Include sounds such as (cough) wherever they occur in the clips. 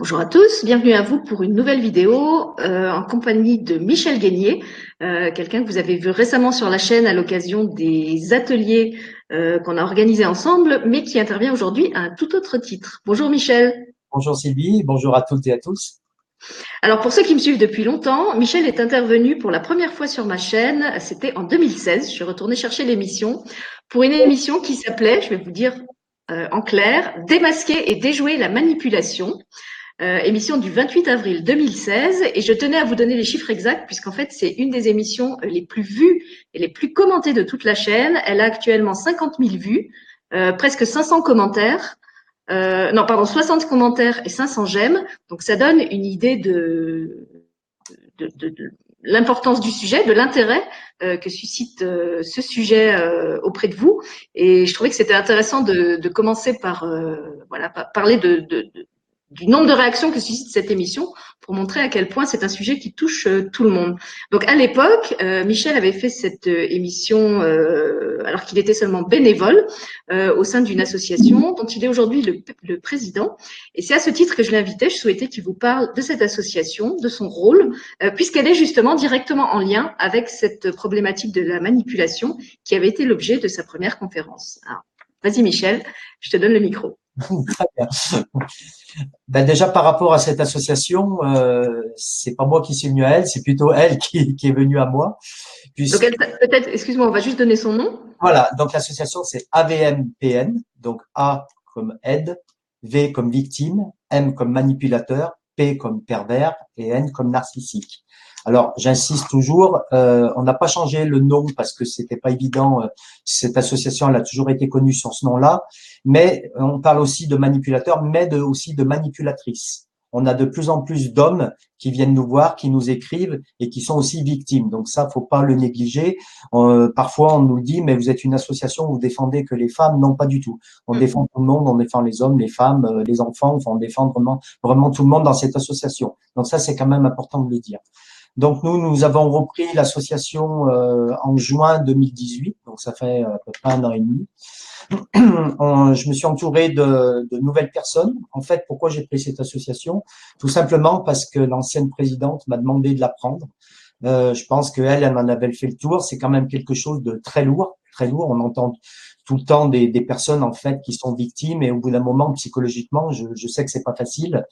Bonjour à tous, bienvenue à vous pour une nouvelle vidéo euh, en compagnie de Michel Guénier, euh, quelqu'un que vous avez vu récemment sur la chaîne à l'occasion des ateliers euh, qu'on a organisés ensemble, mais qui intervient aujourd'hui à un tout autre titre. Bonjour Michel. Bonjour Sylvie, bonjour à toutes et à tous. Alors pour ceux qui me suivent depuis longtemps, Michel est intervenu pour la première fois sur ma chaîne, c'était en 2016, je suis retournée chercher l'émission, pour une émission qui s'appelait, je vais vous dire en clair, Démasquer et déjouer la manipulation. Euh, émission du 28 avril 2016. Et je tenais à vous donner les chiffres exacts, puisqu'en fait, c'est une des émissions les plus vues et les plus commentées de toute la chaîne. Elle a actuellement 50 000 vues, euh, presque 500 commentaires. Euh, non, pardon, 60 commentaires et 500 j'aime. Donc, ça donne une idée de, de, de, de l'importance du sujet, de l'intérêt euh, que suscite euh, ce sujet euh, auprès de vous. Et je trouvais que c'était intéressant de, de, commencer par voilà, parler de, du nombre de réactions que suscite cette émission pour montrer à quel point c'est un sujet qui touche euh, tout le monde. Donc à l'époque, euh, Michel avait fait cette euh, émission alors qu'il était seulement bénévole au sein d'une association dont il est aujourd'hui le, le, président. Et c'est à ce titre que je l'invitais. Je souhaitais qu'il vous parle de cette association, de son rôle, puisqu'elle est justement directement en lien avec cette problématique de la manipulation qui avait été l'objet de sa première conférence. Vas-y Michel, je te donne le micro. (laughs) Très bien. Ben déjà par rapport à cette association, euh, c'est pas moi qui suis venu à elle, c'est plutôt elle qui, qui, est venue à moi. Donc peut-être, excuse-moi, on va juste donner son nom. Voilà, donc l'association c'est AVMPN, donc A comme aide, V comme victime, M comme manipulateur, P comme pervers et N comme narcissique. Alors, j'insiste toujours, euh, on n'a pas changé le nom parce que c'était pas évident. Euh, cette association, elle a toujours été connue sur ce nom-là, mais on parle aussi de manipulateurs, mais de, aussi de manipulatrices. On a de plus en plus d'hommes qui viennent nous voir, qui nous écrivent et qui sont aussi victimes. Donc ça, faut pas le négliger. Euh, parfois, on nous dit, mais vous êtes une association, vous défendez que les femmes. Non, pas du tout. On mm. défend tout le monde, on défend les hommes, les femmes, euh, les enfants. Enfin, on défend vraiment, vraiment tout le monde dans cette association. Donc ça, c'est quand même important de le dire. Donc nous, nous avons repris l'association euh, en juin 2018, donc ça fait à peu près un an et demi. (clears throat) je me suis entouré de, de, nouvelles personnes. En fait, pourquoi j'ai pris cette association? Tout simplement parce que l'ancienne présidente m'a demandé de la prendre. Euh, je pense qu'elle, elle m'en avait fait le tour. C'est quand même quelque chose de très lourd, très lourd. On entend tout le temps des, des personnes en fait qui sont victimes et au bout d'un moment, psychologiquement, je, je sais que c'est pas facile.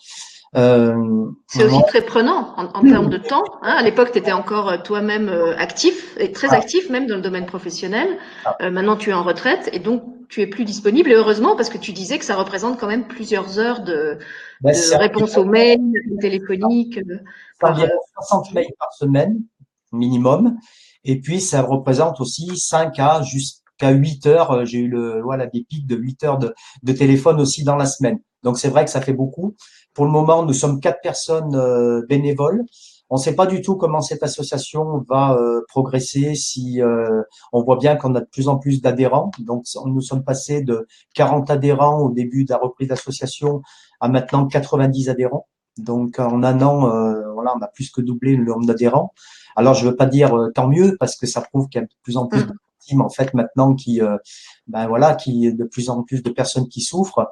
Euh, c'est aussi très prenant en, termes de temps. Hein. À l'époque, tu étais encore euh, toi-même euh, actif et très actif même dans le domaine professionnel. Ah. maintenant, tu es en retraite et donc tu es plus disponible. Et heureusement, parce que tu disais que ça représente quand même plusieurs heures de, bah, réponse aux mails, téléphoniques. Ça 60 mails par semaine minimum. Et puis, ça représente aussi 5 à jusqu'à 8 heures. J'ai eu le, voilà, des pics de 8 heures de, de téléphone aussi dans la semaine. Donc, c'est vrai que ça fait beaucoup. Pour le moment, nous sommes quatre personnes euh, bénévoles. On ne sait pas du tout comment cette association va euh, progresser si euh, on voit bien qu'on a de plus en plus d'adhérents. Donc, nous sommes passés de 40 adhérents au début de la reprise d'association à maintenant 90 adhérents. Donc, en un an, voilà, on a plus que doublé le nombre d'adhérents. Alors, je ne veux pas dire tant mieux parce que ça prouve qu'il y a de plus en plus de teams en fait maintenant qui, ben voilà, qui de plus en plus de personnes qui souffrent.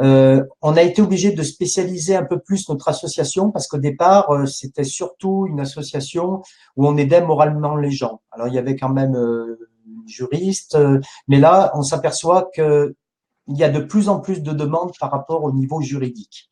Euh, on a été obligé de spécialiser un peu plus notre association parce qu'au départ, euh, c'était surtout une association où on aidait moralement les gens. Alors, il y avait quand même euh, juristes, euh, mais là, on s'aperçoit que il y a de plus en plus de demandes par rapport au niveau juridique.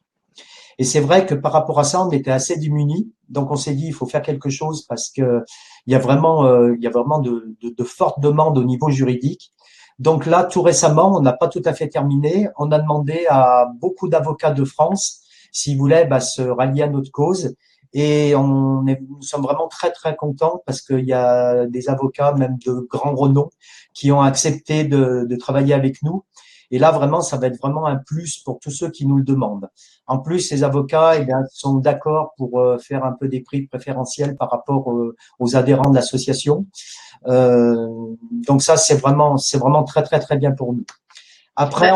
Et c'est vrai que par rapport à ça, on était assez démunis. Donc, on s'est dit, il faut faire quelque chose parce que il y a vraiment, il y a vraiment de, de, de fortes demandes au niveau juridique. Donc là, tout récemment, on n'a pas tout à fait terminé. On a demandé à beaucoup d'avocats de France s'ils voulaient bah, se rallier à notre cause. Et nous sommes vraiment très très contents parce qu'il y a des avocats, même de grands renom, qui ont accepté de travailler avec nous. Et là, vraiment, ça va être vraiment un plus pour tous ceux qui nous le demandent. En plus, ces avocats eh bien, sont d'accord pour euh, faire un peu des prix préférentiels par rapport aux adhérents de l'association. Euh, donc ça, c'est vraiment, c'est vraiment très très très bien pour nous. Après,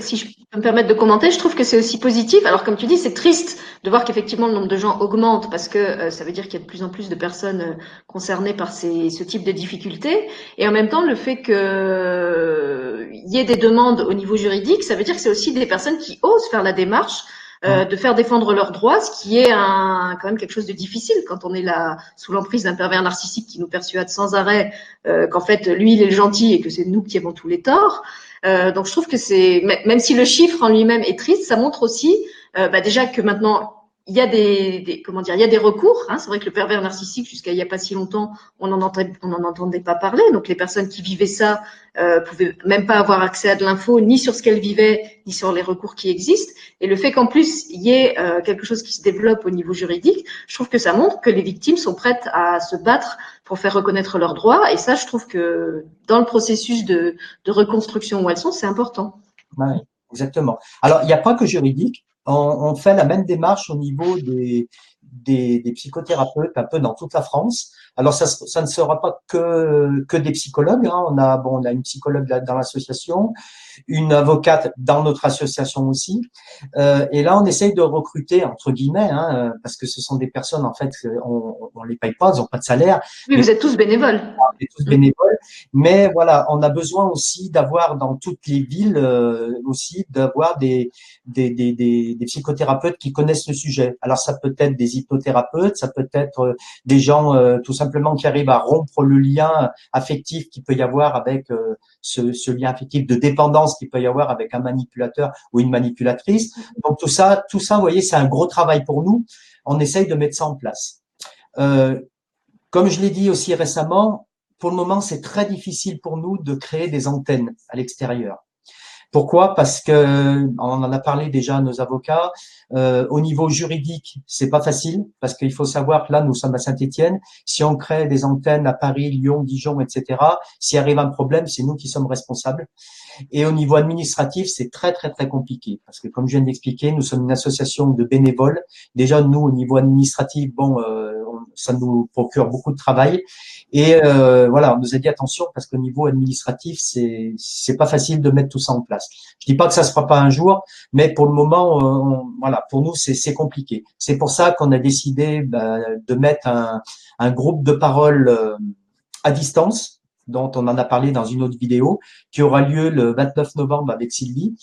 si je peux me permettre de commenter, je trouve que c'est aussi positif. Alors comme tu dis, c'est triste de voir qu'effectivement le nombre de gens augmente parce que euh, ça veut dire qu'il y a de plus en plus de personnes euh, concernées par ces, ce type de difficultés. Et en même temps, le fait qu'il y ait des demandes au niveau juridique, ça veut dire que c'est aussi des personnes qui osent faire la démarche euh, de faire défendre leurs droits, ce qui est un, quand même quelque chose de difficile quand on est là sous l'emprise d'un pervers narcissique qui nous persuade sans arrêt euh, qu'en fait lui il est le gentil et que c'est nous qui avons tous les torts. Euh, donc je trouve que c'est même si le chiffre en lui-même est triste, ça montre aussi bah, déjà que maintenant il y a des, comment dire, il y a des recours. Hein. C'est vrai que le pervers narcissique, jusqu'à il n'y a pas si longtemps, on n'en entendait, en entendait pas parler. Donc les personnes qui vivaient ça euh, pouvaient même pas avoir accès à de l'info, ni sur ce qu'elles vivaient, ni sur les recours qui existent. Et le fait qu'en plus il y ait euh, quelque chose qui se développe au niveau juridique, je trouve que ça montre que les victimes sont prêtes à se battre pour faire reconnaître leurs droits. Et ça, je trouve que dans le processus de, de reconstruction où elles sont, c'est important. Oui, exactement. Alors, il n'y a pas que juridique? On, fait la même démarche au niveau des, des, psychothérapeutes un peu dans toute la France. Alors ça, ça ne sera pas que, que des psychologues. Hein. On a bon, on a une psychologue dans l'association, une avocate dans notre association aussi. Euh, et là, on essaye de recruter entre guillemets, hein, parce que ce sont des personnes en fait, on, on les paye pas, ils n'ont pas de salaire. Oui, vous êtes tous bénévoles. On est tous bénévoles, mais voilà, on a besoin aussi d'avoir dans toutes les villes euh, aussi d'avoir des des, des, des des psychothérapeutes qui connaissent le sujet. Alors ça peut être des hypnothérapeutes, ça peut être euh, des gens euh, tout simplement qui arrivent à rompre le lien affectif qu'il peut y avoir avec ce, ce lien affectif de dépendance qu'il peut y avoir avec un manipulateur ou une manipulatrice. Donc tout ça, tout ça, vous voyez, c'est un gros travail pour nous. On essaye de mettre ça en place. Euh, comme je l'ai dit aussi récemment, pour le moment, c'est très difficile pour nous de créer des antennes à l'extérieur. Pourquoi? Parce que on en a parlé déjà à nos avocats. Euh, au niveau juridique, c'est pas facile parce qu'il faut savoir que là, nous sommes à Saint-Étienne. Si on crée des antennes à Paris, Lyon, Dijon, etc., s'il arrive un problème, c'est nous qui sommes responsables. Et au niveau administratif, c'est très très très compliqué parce que comme je viens d'expliquer, nous sommes une association de bénévoles. Déjà, nous, au niveau administratif, bon, euh, ça nous procure beaucoup de travail. Et euh, voilà, on nous a dit attention parce qu'au niveau administratif, c'est c'est pas facile de mettre tout ça en place. Je dis pas que ça se fera pas un jour, mais pour le moment, euh, voilà, pour nous c'est c'est compliqué. C'est pour ça qu'on a décidé bah, de mettre un, un groupe de parole euh, à distance dont on en a parlé dans une autre vidéo, qui aura lieu le 29 novembre avec Sylvie.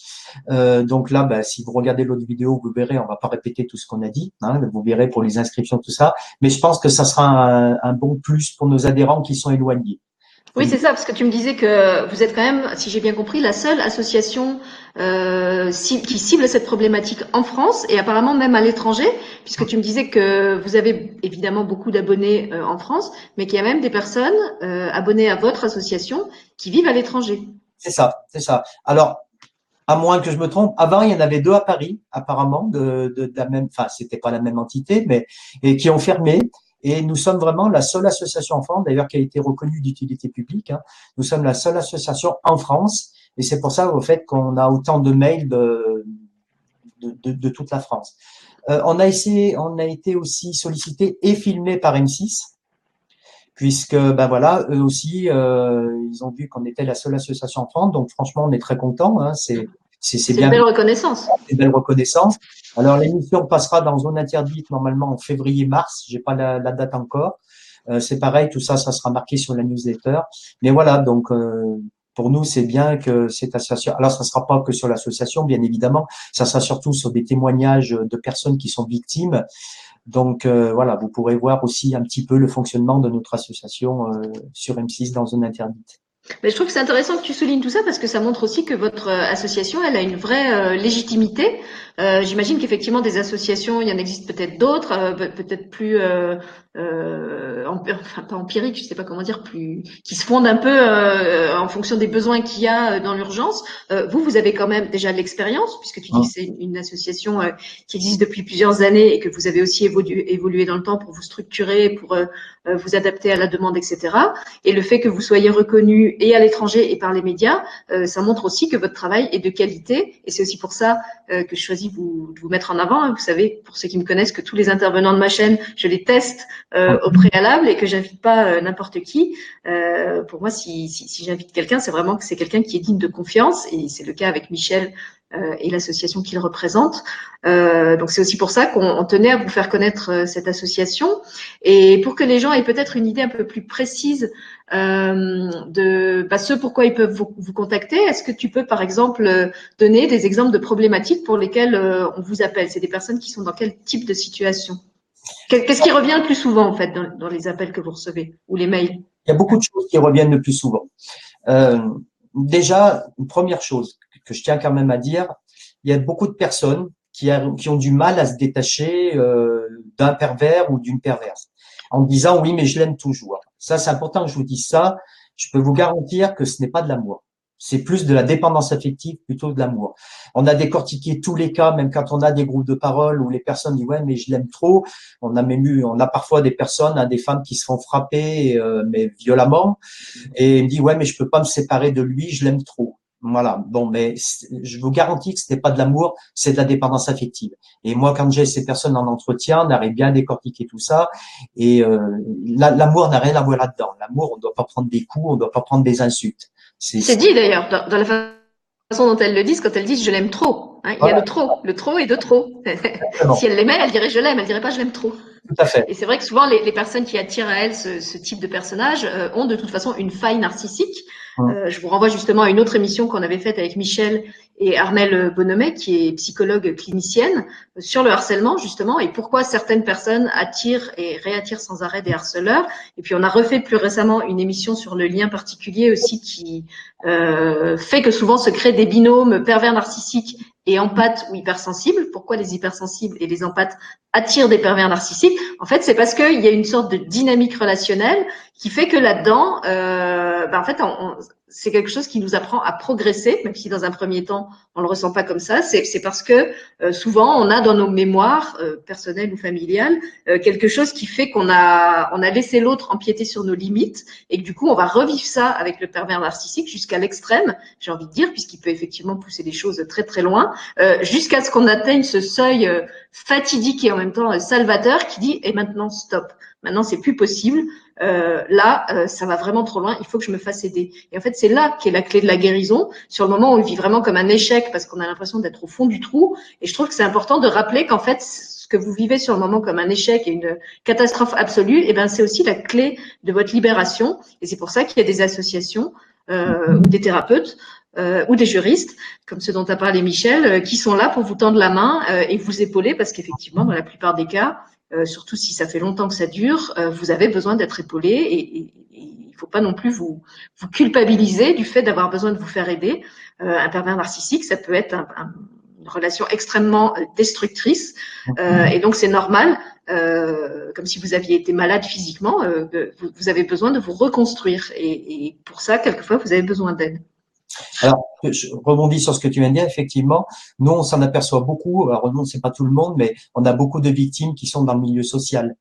Euh, donc là, bah, si vous regardez l'autre vidéo, vous verrez, on va pas répéter tout ce qu'on a dit, hein, vous verrez pour les inscriptions, tout ça. Mais je pense que ça sera un, un bon plus pour nos adhérents qui sont éloignés. Oui, c'est ça, parce que tu me disais que vous êtes quand même, si j'ai bien compris, la seule association euh, qui cible cette problématique en France et apparemment même à l'étranger, puisque tu me disais que vous avez évidemment beaucoup d'abonnés euh, en France, mais qu'il y a même des personnes euh, abonnées à votre association qui vivent à l'étranger. C'est ça, c'est ça. Alors, à moins que je me trompe, avant il y en avait deux à Paris, apparemment, de, de, de la même, enfin c'était pas la même entité, mais et qui ont fermé. Et nous sommes vraiment la seule association en France, d'ailleurs qui a été reconnue d'utilité publique. Hein. Nous sommes la seule association en France, et c'est pour ça au fait qu'on a autant de mails de, de, de, toute la France. Euh, on a essayé, on a été aussi sollicité et filmé par M6, puisque ben voilà, eux aussi, euh, ils ont vu qu'on était la seule association en France. Donc franchement, on est très content. Hein, c'est c'est bien. Une belle reconnaissance. Une belle reconnaissance. Alors l'émission passera dans zone interdite normalement en février-mars. J'ai pas la, date encore. Euh, c'est pareil, tout ça, ça sera marqué sur la newsletter. Mais voilà, donc euh, pour nous, c'est bien que cette association. Alors, ça sera pas que sur l'association, bien évidemment. Ça sera surtout sur des témoignages de personnes qui sont victimes. Donc euh, voilà, vous pourrez voir aussi un petit peu le fonctionnement de notre association sur M6 dans zone interdite. Mais je trouve que c'est intéressant que tu soulignes tout ça parce que ça montre aussi que votre euh, association, elle a une vraie euh, légitimité. Euh, J'imagine qu'effectivement des associations, il y en existe peut-être d'autres, euh, peut-être plus euh, enfin pas empirique, je sais pas comment dire, plus qui se fondent un peu euh, en fonction des besoins qu'il y a euh, dans l'urgence. Euh, vous, vous avez quand même déjà de l'expérience, puisque tu dis que c'est une, association qui existe depuis plusieurs années et que vous avez aussi évolué, évolué dans le temps pour vous structurer, pour vous adapter à la demande, etc. Et le fait que vous soyez reconnu et à l'étranger et par les médias, ça montre aussi que votre travail est de qualité. Et c'est aussi pour ça que je choisis vous, de vous mettre en avant. Vous savez, pour ceux qui me connaissent, que tous les intervenants de ma chaîne, je les teste euh, au préalable et que j'invite pas euh, n'importe qui. Euh, pour moi, si, si, si j'invite quelqu'un, c'est vraiment que c'est quelqu'un qui est digne de confiance et c'est le cas avec Michel et l'association qu'il représente. Euh, donc c'est aussi pour ça qu'on tenait à vous faire connaître euh, cette association et pour que les gens aient peut-être une idée un peu plus précise euh, de bah, ce pourquoi ils peuvent vous, vous contacter. Est-ce que tu peux par exemple donner des exemples de problématiques pour lesquelles on vous appelle? C'est des personnes qui sont dans quel type de situation? Qu'est-ce qui revient le plus souvent en fait dans, dans, les appels que vous recevez ou les mails? Il y a beaucoup de choses qui reviennent le plus souvent. Euh, déjà, une première chose que je tiens quand même à dire, il y a beaucoup de personnes qui, ont du mal à se détacher euh, d'un pervers ou d'une perverse en disant oui mais je l'aime toujours. Ça c'est important que je vous dise ça. Je peux vous garantir que ce n'est pas de l'amour. C'est plus de la dépendance affective plutôt de l'amour. On a décortiqué tous les cas, même quand on a des groupes de parole où les personnes disent ouais mais je l'aime trop. On a même eu, on a parfois des personnes, hein, des femmes qui se font frapper euh, mais violemment et me dit ouais mais je peux pas me séparer de lui, je l'aime trop. Voilà. Bon, mais je vous garantis que ce n'est pas de l'amour, c'est de la dépendance affective. Et moi, quand j'ai ces personnes en entretien, on arrive bien à décortiquer tout ça. Et euh, l'amour n'a rien à voir là-dedans. L'amour, on ne doit pas prendre des coups, on ne doit pas prendre des insultes. C'est dit d'ailleurs dans, la façon dont elles le disent quand elles disent je l'aime trop. Hein, il y a le trop, le trop et de trop. (laughs) si elle l'aimait, elle dirait je l'aime, elle dirait pas je l'aime trop. Tout à fait. Et c'est vrai que souvent les, les, personnes qui attirent à elles ce, ce type de personnage euh, ont de toute façon une faille narcissique. Euh, je vous renvoie justement à une autre émission qu'on avait faite avec Michel et Armelle Bonhomet, qui est psychologue clinicienne, sur le harcèlement justement et pourquoi certaines personnes attirent et réattirent sans arrêt des harceleurs. Et puis on a refait plus récemment une émission sur le lien particulier aussi qui euh, fait que souvent se créent des binômes pervers narcissiques et empathes ou hypersensibles. Pourquoi les hypersensibles et les empathes attirent des pervers narcissiques? En fait, c'est parce qu'il y a une sorte de dynamique relationnelle qui fait que là-dedans, euh, ben en fait, on, c'est quelque chose qui nous apprend à progresser, même si dans un premier temps on le ressent pas comme ça. C'est parce que euh, souvent on a dans nos mémoires euh, personnelles ou familiales euh, quelque chose qui fait qu'on a on a laissé l'autre empiéter sur nos limites et que du coup on va revivre ça avec le pervers narcissique jusqu'à l'extrême, j'ai envie de dire, puisqu'il peut effectivement pousser les choses très très loin, jusqu'à ce qu'on atteigne ce seuil fatidique et en même temps salvateur qui dit et maintenant stop. Maintenant, c'est plus possible. Euh, là, euh, ça va vraiment trop loin. Il faut que je me fasse aider. Et en fait, c'est là qu'est la clé de la guérison. Sur le moment où on vit vraiment comme un échec parce qu'on a l'impression d'être au fond du trou. Et je trouve que c'est important de rappeler qu'en fait, ce que vous vivez sur le moment comme un échec et une catastrophe absolue, et eh ben, c'est aussi la clé de votre libération. Et c'est pour ça qu'il y a des associations euh, ou des thérapeutes euh, ou des juristes, comme ceux dont a parlé Michel, euh, qui sont là pour vous tendre la main euh, et vous épauler, parce qu'effectivement, dans la plupart des cas, surtout si ça fait longtemps que ça dure, euh, vous avez besoin d'être épaulé et, il ne faut pas non plus vous, culpabiliser du fait d'avoir besoin de vous faire aider. Euh, un pervers narcissique, ça peut être une relation extrêmement destructrice et donc c'est normal, comme si vous aviez été malade physiquement, vous, avez besoin de vous reconstruire et, et pour ça, quelquefois, vous avez besoin d'aide. Alors, je rebondis sur ce que tu viens de dire. Effectivement, nous, on s'en aperçoit beaucoup. Alors, non, c'est pas tout le monde, mais on a beaucoup de victimes qui sont dans le milieu social.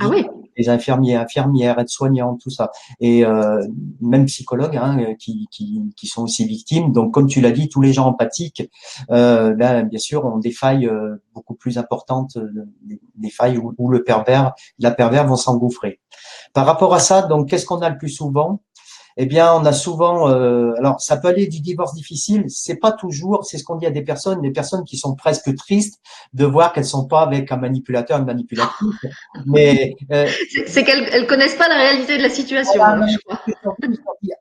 Ah oui. Les infirmiers, infirmières, aides-soignantes, tout ça. Et euh, même psychologues hein, qui, qui, qui, sont aussi victimes. Donc, comme tu l'as dit, tous les gens empathiques, euh, ben, bien sûr, ont des failles euh, beaucoup plus importantes, euh, des, failles où, où, le pervers, la pervers vont s'engouffrer. Par rapport à ça, donc, qu'est-ce qu'on a le plus souvent? Eh bien, on a souvent, euh, alors ça peut aller du divorce difficile, c'est pas toujours, c'est ce qu'on dit à des personnes, des personnes qui sont presque tristes de voir qu'elles sont pas avec un manipulateur, une manipulatrice, (laughs) mais euh, c'est qu'elles elles connaissent pas la réalité de la situation. Hein,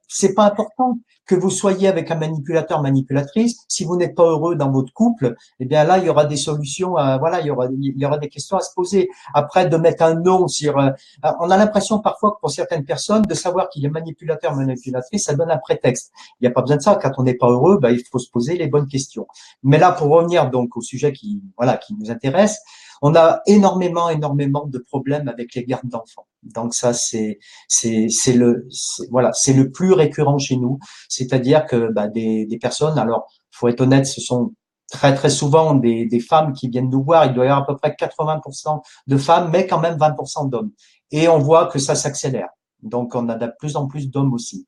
c'est pas important que vous soyez avec un manipulateur, manipulatrice. Si vous n'êtes pas heureux dans votre couple, eh bien là, il y aura des solutions. À, voilà, il y aura, il y aura des questions à se poser. Après, de mettre un nom sur, euh, on a l'impression parfois que pour certaines personnes, de savoir qu'il est manipulateur, manipulatrice, ça donne un prétexte. Il n'y a pas besoin de ça. Quand on n'est pas heureux, bah, il faut se poser les bonnes questions. Mais là, pour revenir donc au sujet qui, voilà, qui nous intéresse, on a énormément, énormément de problèmes avec les gardes d'enfants. Donc ça, c'est c'est c'est le voilà, c'est le plus récurrent chez nous. C'est-à-dire que bah, des, des personnes, alors faut être honnête, ce sont très très souvent des, des femmes qui viennent nous voir. Il doit y avoir à peu près 80% de femmes, mais quand même 20% d'hommes. Et on voit que ça s'accélère. Donc, on a de plus en plus d'hommes aussi.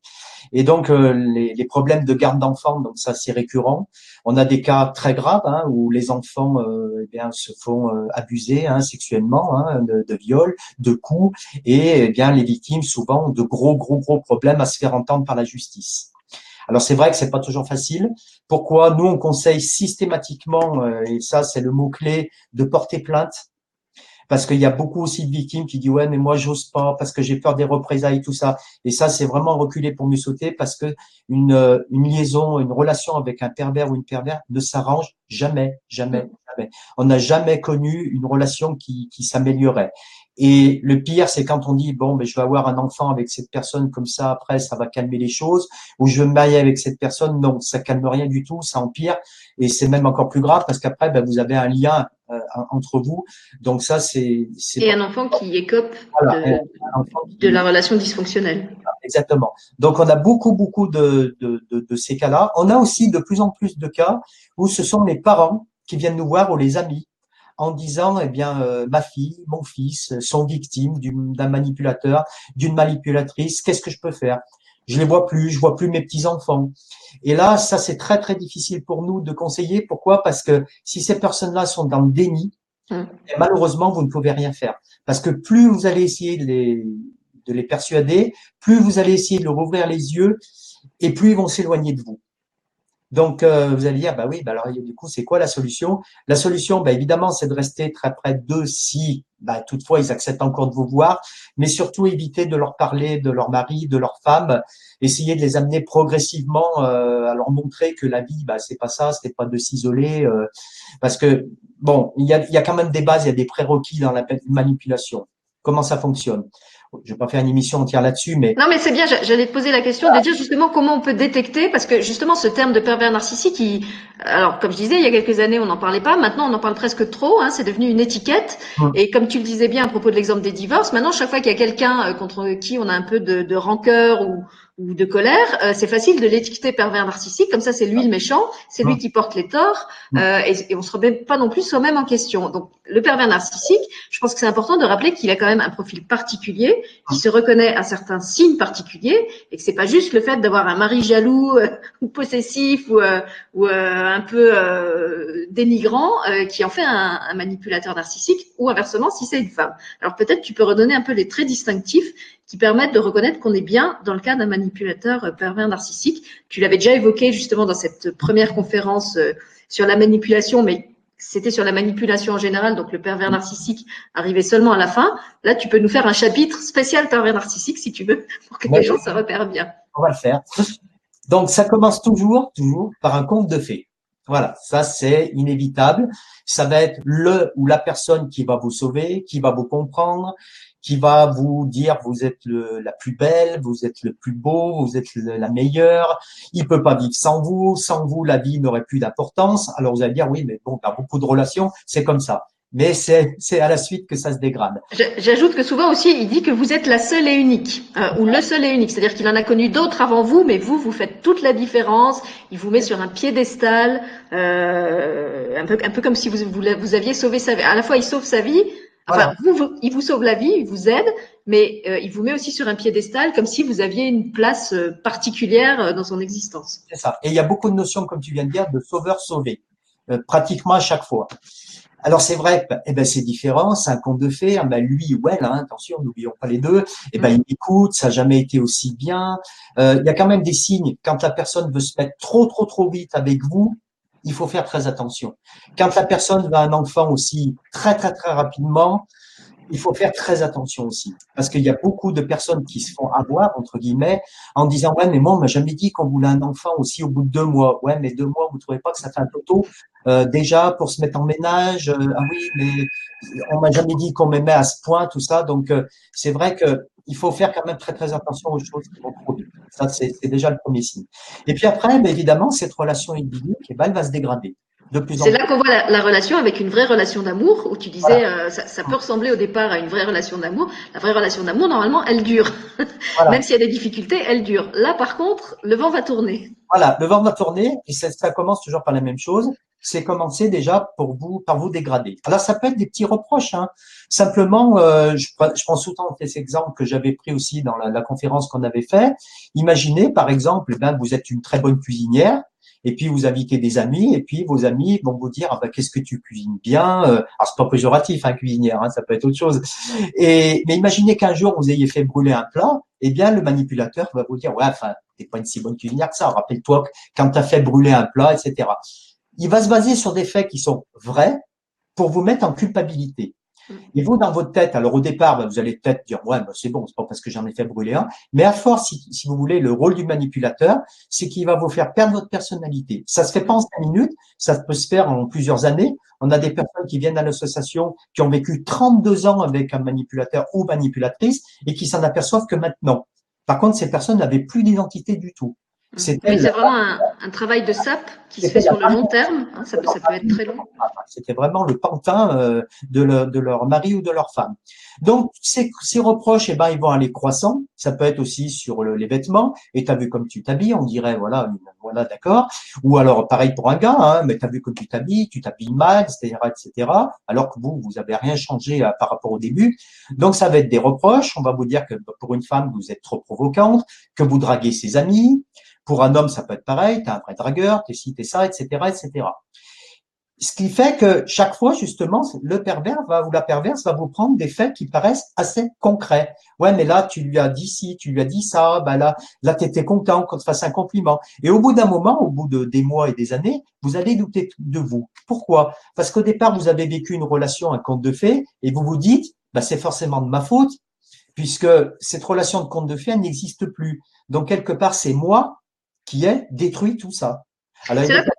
Et donc, euh, les, problèmes de garde d'enfants, donc ça, c'est récurrent. On a des cas très graves hein, où les enfants euh, eh bien, se font euh, abuser hein, sexuellement, hein, de, de viol, de coups, et eh bien les victimes souvent ont de gros, gros, gros problèmes à se faire entendre par la justice. Alors c'est vrai que c'est pas toujours facile. Pourquoi Nous on conseille systématiquement, et ça c'est le mot clé, de porter plainte parce qu'il y a beaucoup aussi de victimes qui disent ouais mais moi j'ose pas parce que j'ai peur des représailles tout ça. Et ça c'est vraiment reculer pour mieux sauter parce que une, euh, une liaison une relation avec un pervers ou une pervers ne s'arrange jamais jamais jamais. On n'a jamais connu une relation qui, qui s'améliorait et le pire, c'est quand on dit bon, ben je vais avoir un enfant avec cette personne comme ça, après ça va calmer les choses, ou je vais me marier avec cette personne, non, ça calme rien du tout, ça empire, et c'est même encore plus grave parce qu'après, ben, vous avez un lien euh, entre vous. Donc ça, c'est et un enfant qui écope de, de, la relation dysfonctionnelle. Exactement. Donc on a beaucoup beaucoup de, de, de ces cas-là. On a aussi de plus en plus de cas où ce sont les parents qui viennent nous voir ou les amis en disant eh bien euh, ma fille, mon fils sont victimes d'un manipulateur, d'une manipulatrice, qu'est-ce que je peux faire? Je les vois plus, je vois plus mes petits enfants. Et là, ça c'est très très difficile pour nous de conseiller. Pourquoi? Parce que si ces personnes-là sont dans le déni, hum. eh, malheureusement vous ne pouvez rien faire. Parce que plus vous allez essayer de les, de les persuader, plus vous allez essayer de leur ouvrir les yeux, et plus ils vont s'éloigner de vous. Donc, euh, vous allez dire, bah oui, bah alors du coup, c'est quoi la solution? La solution, bah, évidemment, c'est de rester très près d'eux si, bah, toutefois, ils acceptent encore de vous voir, mais surtout éviter de leur parler de leur mari, de leur femme, essayer de les amener progressivement euh, à leur montrer que la vie, bah, c'est pas ça, c'était pas de s'isoler, euh, parce que bon, il y a, il y a quand même des bases, il y a des prérequis dans la manipulation. Comment ça fonctionne? Je vais pas faire une émission entière là-dessus, mais non, mais c'est bien. J'allais te poser la question de dire justement comment on peut détecter, parce que justement ce terme de pervers narcissique, qui, alors comme je disais, il y a quelques années on n'en parlait pas, maintenant on en parle presque trop. Hein, c'est devenu une étiquette. Hum. Et comme tu le disais bien à propos de l'exemple des divorces, maintenant chaque fois qu'il y a quelqu'un euh, contre qui on a un peu de, de rancœur ou ou de colère, euh, c'est facile de l'étiqueter pervers narcissique, comme ça c'est lui le méchant, c'est lui qui porte les torts, euh, et, et, on se remet pas non plus soi-même en question. Donc le pervers narcissique, je pense que c'est important de rappeler qu'il a quand même un profil particulier, qui se reconnaît à certains signes particuliers, et que c'est pas juste le fait d'avoir un mari jaloux (laughs) euh, ou possessif ou, ou un peu dénigrant qui en fait un, un manipulateur narcissique, ou inversement si c'est une femme. Alors peut-être tu peux redonner un peu les traits distinctifs qui permettent de reconnaître qu'on est bien dans le cas d'un manipulateur pervers narcissique. Tu l'avais déjà évoqué justement dans cette première conférence euh, sur la manipulation, mais c'était sur la manipulation en général, donc le pervers narcissique arrivait seulement à la fin. Là, tu peux nous faire un chapitre spécial pervers narcissique si tu veux, pour que les gens se repèrent bien. On va le faire. Donc, ça commence toujours, toujours par un conte de fées. Voilà, ça c'est inévitable. Ça va être le ou la personne qui va vous sauver, qui va vous comprendre, qui va vous dire vous êtes le, la plus belle, vous êtes le plus beau, vous êtes la meilleure, il peut pas vivre sans vous, sans vous la vie n'aurait plus d'importance. Alors vous allez dire oui mais bon, dans beaucoup de relations, c'est comme ça. Mais c'est à la suite que ça se dégrade. J'ajoute que souvent aussi, il dit que vous êtes la seule et unique, euh, ou le seul et unique. C'est-à-dire qu'il en a connu d'autres avant vous, mais vous, vous faites toute la différence. Il vous met sur un piédestal, euh, un, peu, un peu comme si vous, vous, vous aviez sauvé sa vie. À la fois, il sauve sa vie, Enfin, vous, il vous sauve la vie, il vous aide, mais euh, il vous met aussi sur un piédestal comme si vous aviez une place euh, particulière euh, dans son existence. C'est ça. Et il y a beaucoup de notions, comme tu viens de dire, de sauveur-sauvé, pratiquement à chaque fois. Alors c'est vrai, eh ben c'est différent, c'est un conte de fées. Ben lui ou elle, hein, attention, n'oublions pas les deux. Eh ben mm. il écoute, ça n'a jamais été aussi bien. il y a quand même des signes quand la personne veut se mettre trop trop trop vite avec vous il faut faire très attention. Quand la personne va un enfant aussi très très très rapidement, il faut faire très attention aussi, parce qu'il y a beaucoup de personnes qui se font avoir entre guillemets en disant ouais mais moi on m'a jamais dit qu'on voulait un enfant aussi au bout de deux mois. Ouais mais deux mois vous trouvez pas que ça fait un peu tôt déjà pour se mettre en ménage euh, Ah oui mais on m'a jamais dit qu'on m'aimait à ce point tout ça donc euh, c'est vrai que il faut faire quand même très très attention aux choses qui vont trop vite. Ça, c'est déjà le premier signe. Et puis après, ben, évidemment, cette relation idyllique, eh ben, elle va se dégrader. De plus C'est là qu'on voit la, relation avec une vraie relation d'amour, où tu disais, euh, ça, peut ressembler au départ à une vraie relation d'amour. La vraie relation d'amour, normalement, elle dure. (laughs) Même s'il y a des difficultés, elle dure. Là, par contre, le vent va tourner. Voilà, le vent va tourner, et ça, ça commence toujours par la même chose c'est commencer déjà pour vous par vous dégrader. Alors ça peut être des petits reproches. Hein. Simplement, euh, je, je, prends souvent ces exemples que j'avais pris aussi dans la, conférence qu'on avait fait. Imaginez par exemple, eh ben vous êtes une très bonne cuisinière et puis vous invitez des amis, et puis vos amis vont vous dire ah ben, qu'est-ce que tu cuisines bien. Euh, alors c'est pas péjoratif, hein, cuisinière, hein, ça peut être autre chose. Et mais imaginez qu'un jour vous ayez fait brûler un plat, eh bien le manipulateur va vous dire ouais, enfin t'es pas une si bonne cuisinière que ça. Rappelle-toi quand tu as fait brûler un plat, etc. Il va se baser sur des faits qui sont vrais pour vous mettre en culpabilité. Et vous, dans votre tête, alors au départ, ben, vous allez peut-être dire, ouais, ben, c'est bon, c'est pas parce que j'en ai fait brûler un. Mais à force, si, si, vous voulez, le rôle du manipulateur, c'est qu'il va vous faire perdre votre personnalité. Ça se fait pas en cinq minutes, ça peut se faire en plusieurs années. On a des personnes qui viennent à l'association qui ont vécu 32 ans avec un manipulateur ou manipulatrice et qui s'en aperçoivent que maintenant. Par contre, ces personnes n'avaient plus d'identité du tout. C'est vraiment un, travail de sape qui se fait sur le long terme. Hein, ça, peut, ça, peut, être très long. C'était vraiment le pantin euh, de, de, leur mari ou de leur femme. Donc, ces, ces reproches, eh ben, ils vont aller croissant. Ça peut être aussi sur les vêtements. Et t'as vu comme tu t'habilles, on dirait, voilà, voilà, d'accord. Ou alors, pareil pour un gars, hein, mais t'as vu comme tu t'habilles, tu t'habilles mal, etc., etc. Alors que vous, vous avez rien changé euh, par rapport au début. Donc, ça va être des reproches. On va vous dire que pour une femme, vous êtes trop provocante, que vous draguez ses amis. Pour un homme, ça peut être pareil, tu es un vrai dragueur, tu es ci, tu ça, etc., etc. Ce qui fait que chaque fois, justement, le pervers va, ou la perverse va vous prendre des faits qui paraissent assez concrets. Ouais, mais là, tu lui as dit ci, tu lui as dit ça, bah là, là, t'étais content qu'on te fasse un compliment. Et au bout d'un moment, au bout de des mois et des années, vous allez douter de vous. Pourquoi? Parce qu'au départ, vous avez vécu une relation, un conte de fées, et vous vous dites, bah, c'est forcément de ma faute, puisque cette relation de conte de fées, n'existe plus. Donc, quelque part, c'est moi qui est détruit tout ça. Alors, là ça,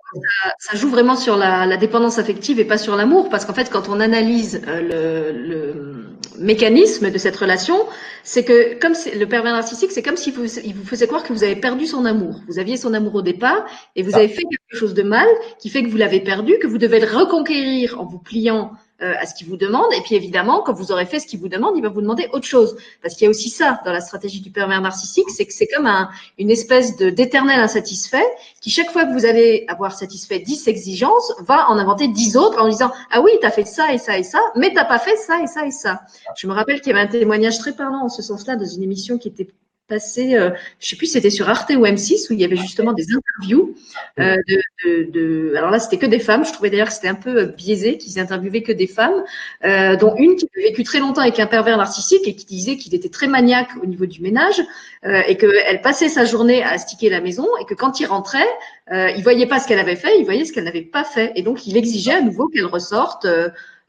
ça, joue vraiment sur la, la, dépendance affective et pas sur l'amour, parce qu'en fait, quand on analyse euh, le, le, mécanisme de cette relation, c'est que comme le pervers narcissique, c'est comme s'il vous, il vous faisait croire que vous avez perdu son amour. Vous aviez son amour au départ et vous avez fait quelque chose de mal qui fait que vous l'avez perdu, que vous devez le reconquérir en vous pliant euh, à ce qu'il vous demande. Et puis évidemment, quand vous aurez fait ce qu'il vous demande, il va vous demander autre chose. Parce qu'il y a aussi ça dans la stratégie du pervers narcissique, c'est que c'est comme un, une espèce de d'éternel insatisfait qui chaque fois que vous allez avoir satisfait 10 exigences, va en inventer 10 autres en disant ah oui, tu as fait ça et ça et ça, mais t'as pas fait ça et ça et ça. Je me rappelle qu'il y avait un témoignage très parlant en ce sens-là dans une émission qui était passé, euh, je sais plus si c'était sur Arte ou M6, où il y avait justement des interviews euh, de, de, Alors là, c'était que des femmes. Je trouvais d'ailleurs que c'était un peu euh, biaisé qu'ils interviewaient que des femmes, euh, dont une qui avait vécu très longtemps avec un pervers narcissique et qui disait qu'il était très maniaque au niveau du ménage euh, et qu'elle passait sa journée à astiquer la maison et que quand il rentrait, euh, il voyait pas ce qu'elle avait fait, il voyait ce qu'elle n'avait pas fait. Et donc, il exigeait à nouveau qu'elle ressorte.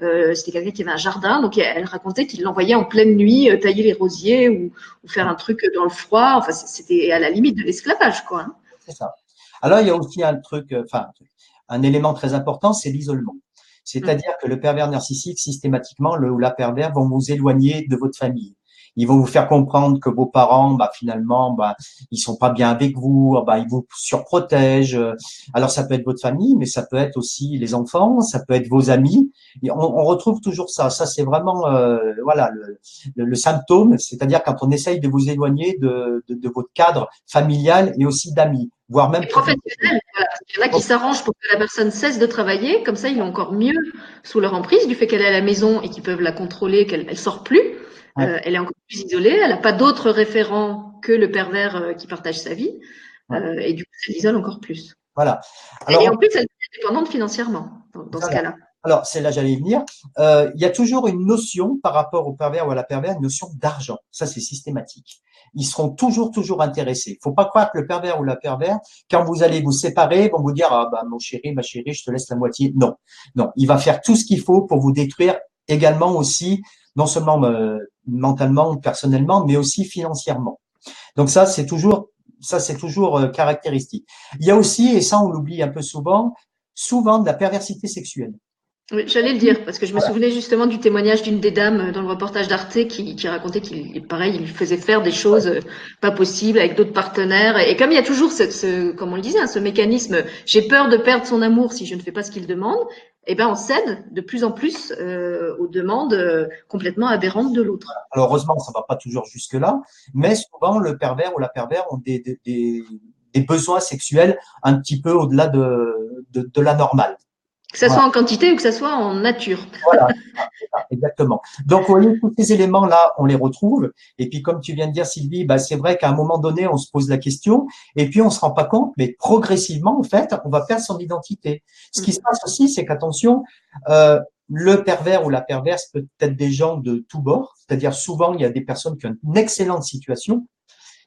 Euh, c'était quelqu'un qui avait un jardin, donc elle racontait qu'il l'envoyait en pleine nuit euh, tailler les rosiers ou, faire un truc dans le froid. Enfin, c'était à la limite de l'esclavage, quoi. Hein. C'est ça. Alors, il y a aussi un truc, euh, enfin, un élément très important, c'est l'isolement. C'est-à-dire que le pervers narcissique, systématiquement, le ou la pervers vont vous éloigner de votre famille ils vont vous faire comprendre que vos parents, bah, finalement, bah, ils sont pas bien avec vous, bah, ils vous surprotègent. Alors ça peut être votre famille, mais ça peut être aussi les enfants, ça peut être vos amis. Et on, on retrouve toujours ça. Ça c'est vraiment, euh, voilà, le, le, symptôme, c'est-à-dire quand on essaye de vous éloigner de, de, de votre cadre familial et aussi d'amis voire même professionnel. Il y en a qui s'arrangent pour que la personne cesse de travailler, comme ça ils ont encore mieux sous leur emprise du fait qu'elle est à la maison et qu'ils peuvent la contrôler, qu'elle ne sort plus. Euh, elle est encore plus isolée, elle n'a pas d'autres référents que le pervers euh, qui partage sa vie, euh, et du coup, elle isole encore plus. Voilà. et en plus, elle est dépendante financièrement dans, ce cas-là. Alors, c'est là j'allais venir. il y a toujours une notion par rapport au pervers ou à la pervers, une notion d'argent. Ça, c'est systématique. Ils seront toujours, toujours intéressés. Il faut pas croire que le pervers ou la pervers, quand vous allez vous séparer, vont vous dire ah bah mon chéri, ma chérie, je te laisse la moitié. Non, non. Il va faire tout ce qu'il faut pour vous détruire également aussi non seulement euh, mentalement, personnellement, mais aussi financièrement. Donc ça, c'est toujours ça, c'est toujours euh, caractéristique. Il y a aussi, et ça on l'oublie un peu souvent, souvent de la perversité sexuelle. Oui, j'allais le dire, parce que je me souvenais justement du témoignage d'une des dames euh, dans le reportage d'Arte qui, qui, racontait qu'il, pareil, il lui faisait faire des choses pas possibles avec d'autres partenaires. Et, comme il y a toujours ce, ce comme on le disait, hein, ce mécanisme, j'ai peur de perdre son amour si je ne fais pas ce qu'il demande, eh ben, on cède de plus en plus euh, aux demandes euh, complètement aberrantes de l'autre. Heureusement, ça va pas toujours jusque-là, mais souvent le pervers ou la pervers ont des, des, besoins sexuels un petit peu au-delà de, de, de, la normale. Que ce soit en quantité ou que ce soit en nature. Voilà, exactement. Donc, vous voyez, tous ces éléments-là, on les retrouve. Et puis, comme tu viens de dire, Sylvie, bah, c'est vrai qu'à un moment donné, on se pose la question et puis on se rend pas compte, mais progressivement, en fait, on va perdre son identité. Ce qui se passe aussi, c'est qu'attention, euh, le pervers ou la perverse peut être des gens de tous bords. C'est-à-dire, souvent, il y a des personnes qui ont une excellente situation,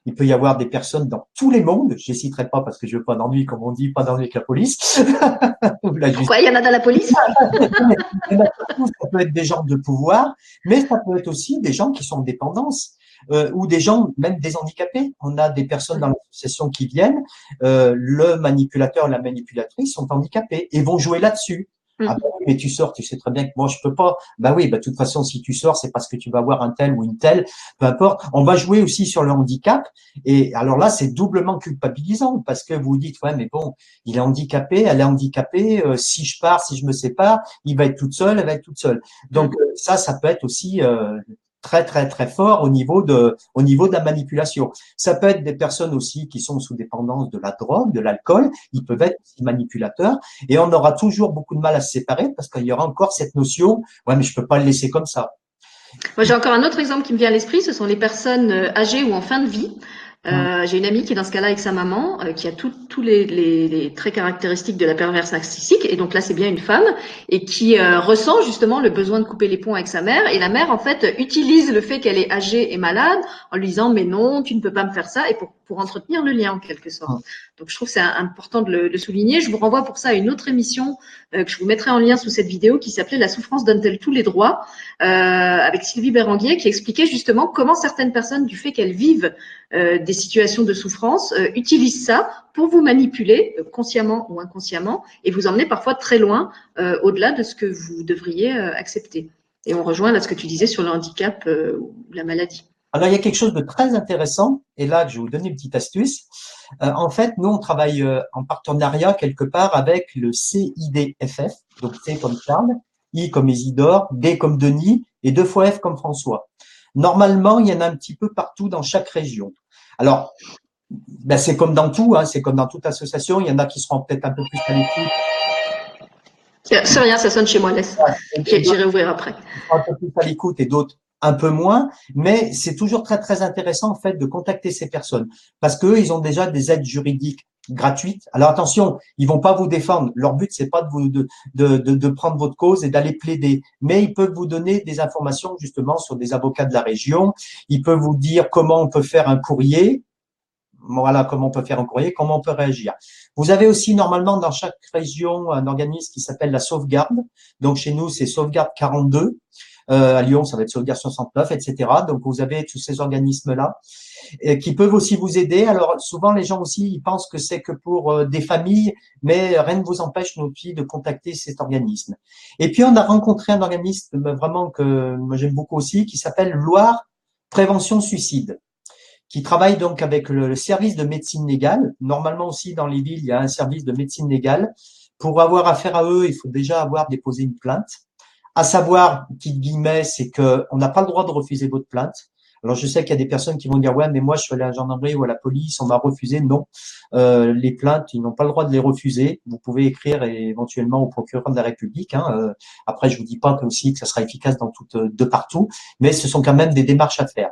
il peut y avoir des personnes dans tous les mondes. Je ne citerai pas parce que je veux pas d'ennui, comme on dit, pas d'ennui avec la police. (laughs) Pourquoi il y en a dans la police? (laughs) Ça peut être des gens de pouvoir, mais ça peut être aussi des gens qui sont en dépendance. Euh, ou des gens, même des handicapés. On a des personnes dans l'association qui viennent, euh, le manipulateur, la manipulatrice sont handicapés et vont jouer là-dessus. Mm. Ah bah oui, mais tu sors, tu sais très bien que moi je peux pas. Bah oui, bah de toute façon, si tu sors, c'est parce que tu vas voir un tel ou une telle, peu importe. On va jouer aussi sur le handicap. Et alors là, c'est doublement culpabilisant parce que vous dites, ouais, mais bon, il est handicapé, elle est handicapée. Euh, si je pars, si je me sépare, il va être toute seule, elle va être toute seule. Donc mm. euh, ça, ça peut être aussi euh, très très très fort au niveau de au niveau de la manipulation. Ça peut être des personnes aussi qui sont sous dépendance de la drogue, de l'alcool, ils peuvent être manipulateurs et on aura toujours beaucoup de mal à se séparer parce qu'il y aura encore cette notion ouais mais je peux pas le laisser comme ça. Moi j'ai encore un autre exemple qui me vient à l'esprit, ce sont les personnes euh, âgées ou en fin de vie euh, j'ai une amie qui est dans ce cas-là avec sa maman, euh, qui a tous les, traits caractéristiques de la perverse narcissique, et donc là c'est bien une femme, et qui euh, ressent justement le besoin de couper les ponts avec sa mère, et la mère en fait utilise le fait qu'elle est âgée et malade en lui disant mais non, tu ne peux pas me faire ça, et pour, pour entretenir le lien en quelque sorte. Donc je trouve c'est important de le, de souligner. Je vous renvoie pour ça à une autre émission que je vous mettrai en lien sous cette vidéo qui s'appelait La souffrance donne-t-elle tous les droits, avec Sylvie Béranguier, qui expliquait justement comment certaines personnes, du fait qu'elles vivent des situations de souffrance euh, utilisent ça pour vous manipuler euh, consciemment ou inconsciemment et vous emmener parfois très loin euh, au-delà de ce que vous devriez accepter. Et on rejoint là ce que tu disais sur le handicap ou la maladie. Alors, il y a quelque chose de très intéressant, et là, je vais vous donner une petite astuce. en fait, nous, on travaille en partenariat quelque part avec le CIDFF, donc C comme Charles, I comme Isidore, D comme Denis, et deux fois F comme François. Normalement, il y en a un petit peu partout dans chaque région. Alors, ben c'est comme dans tout, hein, c'est comme dans toute association. Il y en a qui seront peut-être un peu plus à l'écoute. C'est rien, ça sonne chez moi, laisse. J'irai ouvrir après. Un peu plus à l'écoute et d'autres un peu moins, mais c'est toujours très très intéressant en fait de contacter ces personnes parce qu'eux ils ont déjà des aides juridiques gratuites. Alors attention, ils vont pas vous défendre. Leur but c'est pas de vous de, de, prendre votre cause et d'aller plaider, mais ils peuvent vous donner des informations justement sur des avocats de la région. Ils peuvent vous dire comment on peut faire un courrier. Voilà comment on peut faire un courrier, comment on peut réagir. Vous avez aussi normalement dans chaque région un organisme qui s'appelle la sauvegarde. Donc chez nous c'est sauvegarde 42. Euh, à Lyon, ça va être Sauvegarde 69, etc. Donc, vous avez tous ces organismes-là qui peuvent aussi vous aider. Alors, souvent, les gens aussi, ils pensent que c'est que pour euh, des familles, mais rien ne vous empêche, nous aussi, de contacter cet organisme. Et puis, on a rencontré un organisme vraiment que j'aime beaucoup aussi, qui s'appelle Loire Prévention Suicide qui travaille donc avec le, service de médecine légale. Normalement aussi dans les villes, il y a un service de médecine légale. Pour avoir affaire à eux, il faut déjà avoir déposé une plainte. À savoir, petite guillemets, c'est que on n'a pas le droit de refuser votre plainte. Alors je sais qu'il y a des personnes qui vont dire ouais mais moi je suis allé à la gendarmerie ou à la police, on m'a refusé. Non, euh, les plaintes ils n'ont pas le droit de les refuser. Vous pouvez écrire éventuellement au procureur de la République. Hein. Euh, après je vous dis pas que aussi que ça sera efficace dans tout de partout, mais ce sont quand même des démarches à faire.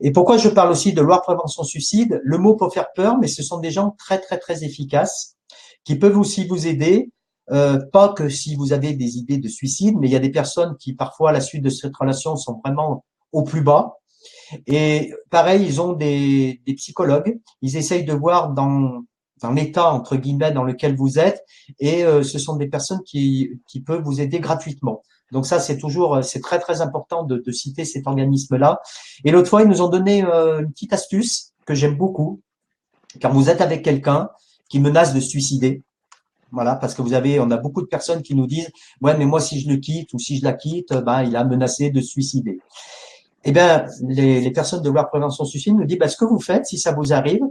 Et pourquoi je parle aussi de loi prévention suicide? Le mot peut faire peur, mais ce sont des gens très très très efficaces qui peuvent aussi vous aider euh, pas que si vous avez des idées de suicide, mais il y a des personnes qui parfois à la suite de cette relation sont vraiment au plus bas. Et pareil, ils ont des, des psychologues. Ils essayent de voir dans, dans l'état entre guillemets dans lequel vous êtes, et euh, ce sont des personnes qui, qui peuvent vous aider gratuitement. Donc ça, c'est toujours, c'est très très important de, de citer cet organisme-là. Et l'autre fois, ils nous ont donné euh, une petite astuce que j'aime beaucoup, car vous êtes avec quelqu'un qui menace de se suicider. Voilà, parce que vous avez, on a beaucoup de personnes qui nous disent, ouais, mais moi si je le quitte ou si je la quitte, ben il a menacé de suicider. Eh bien, les, personnes de loi prévention suicide nous disent, ben, ce que vous faites, si ça vous arrive,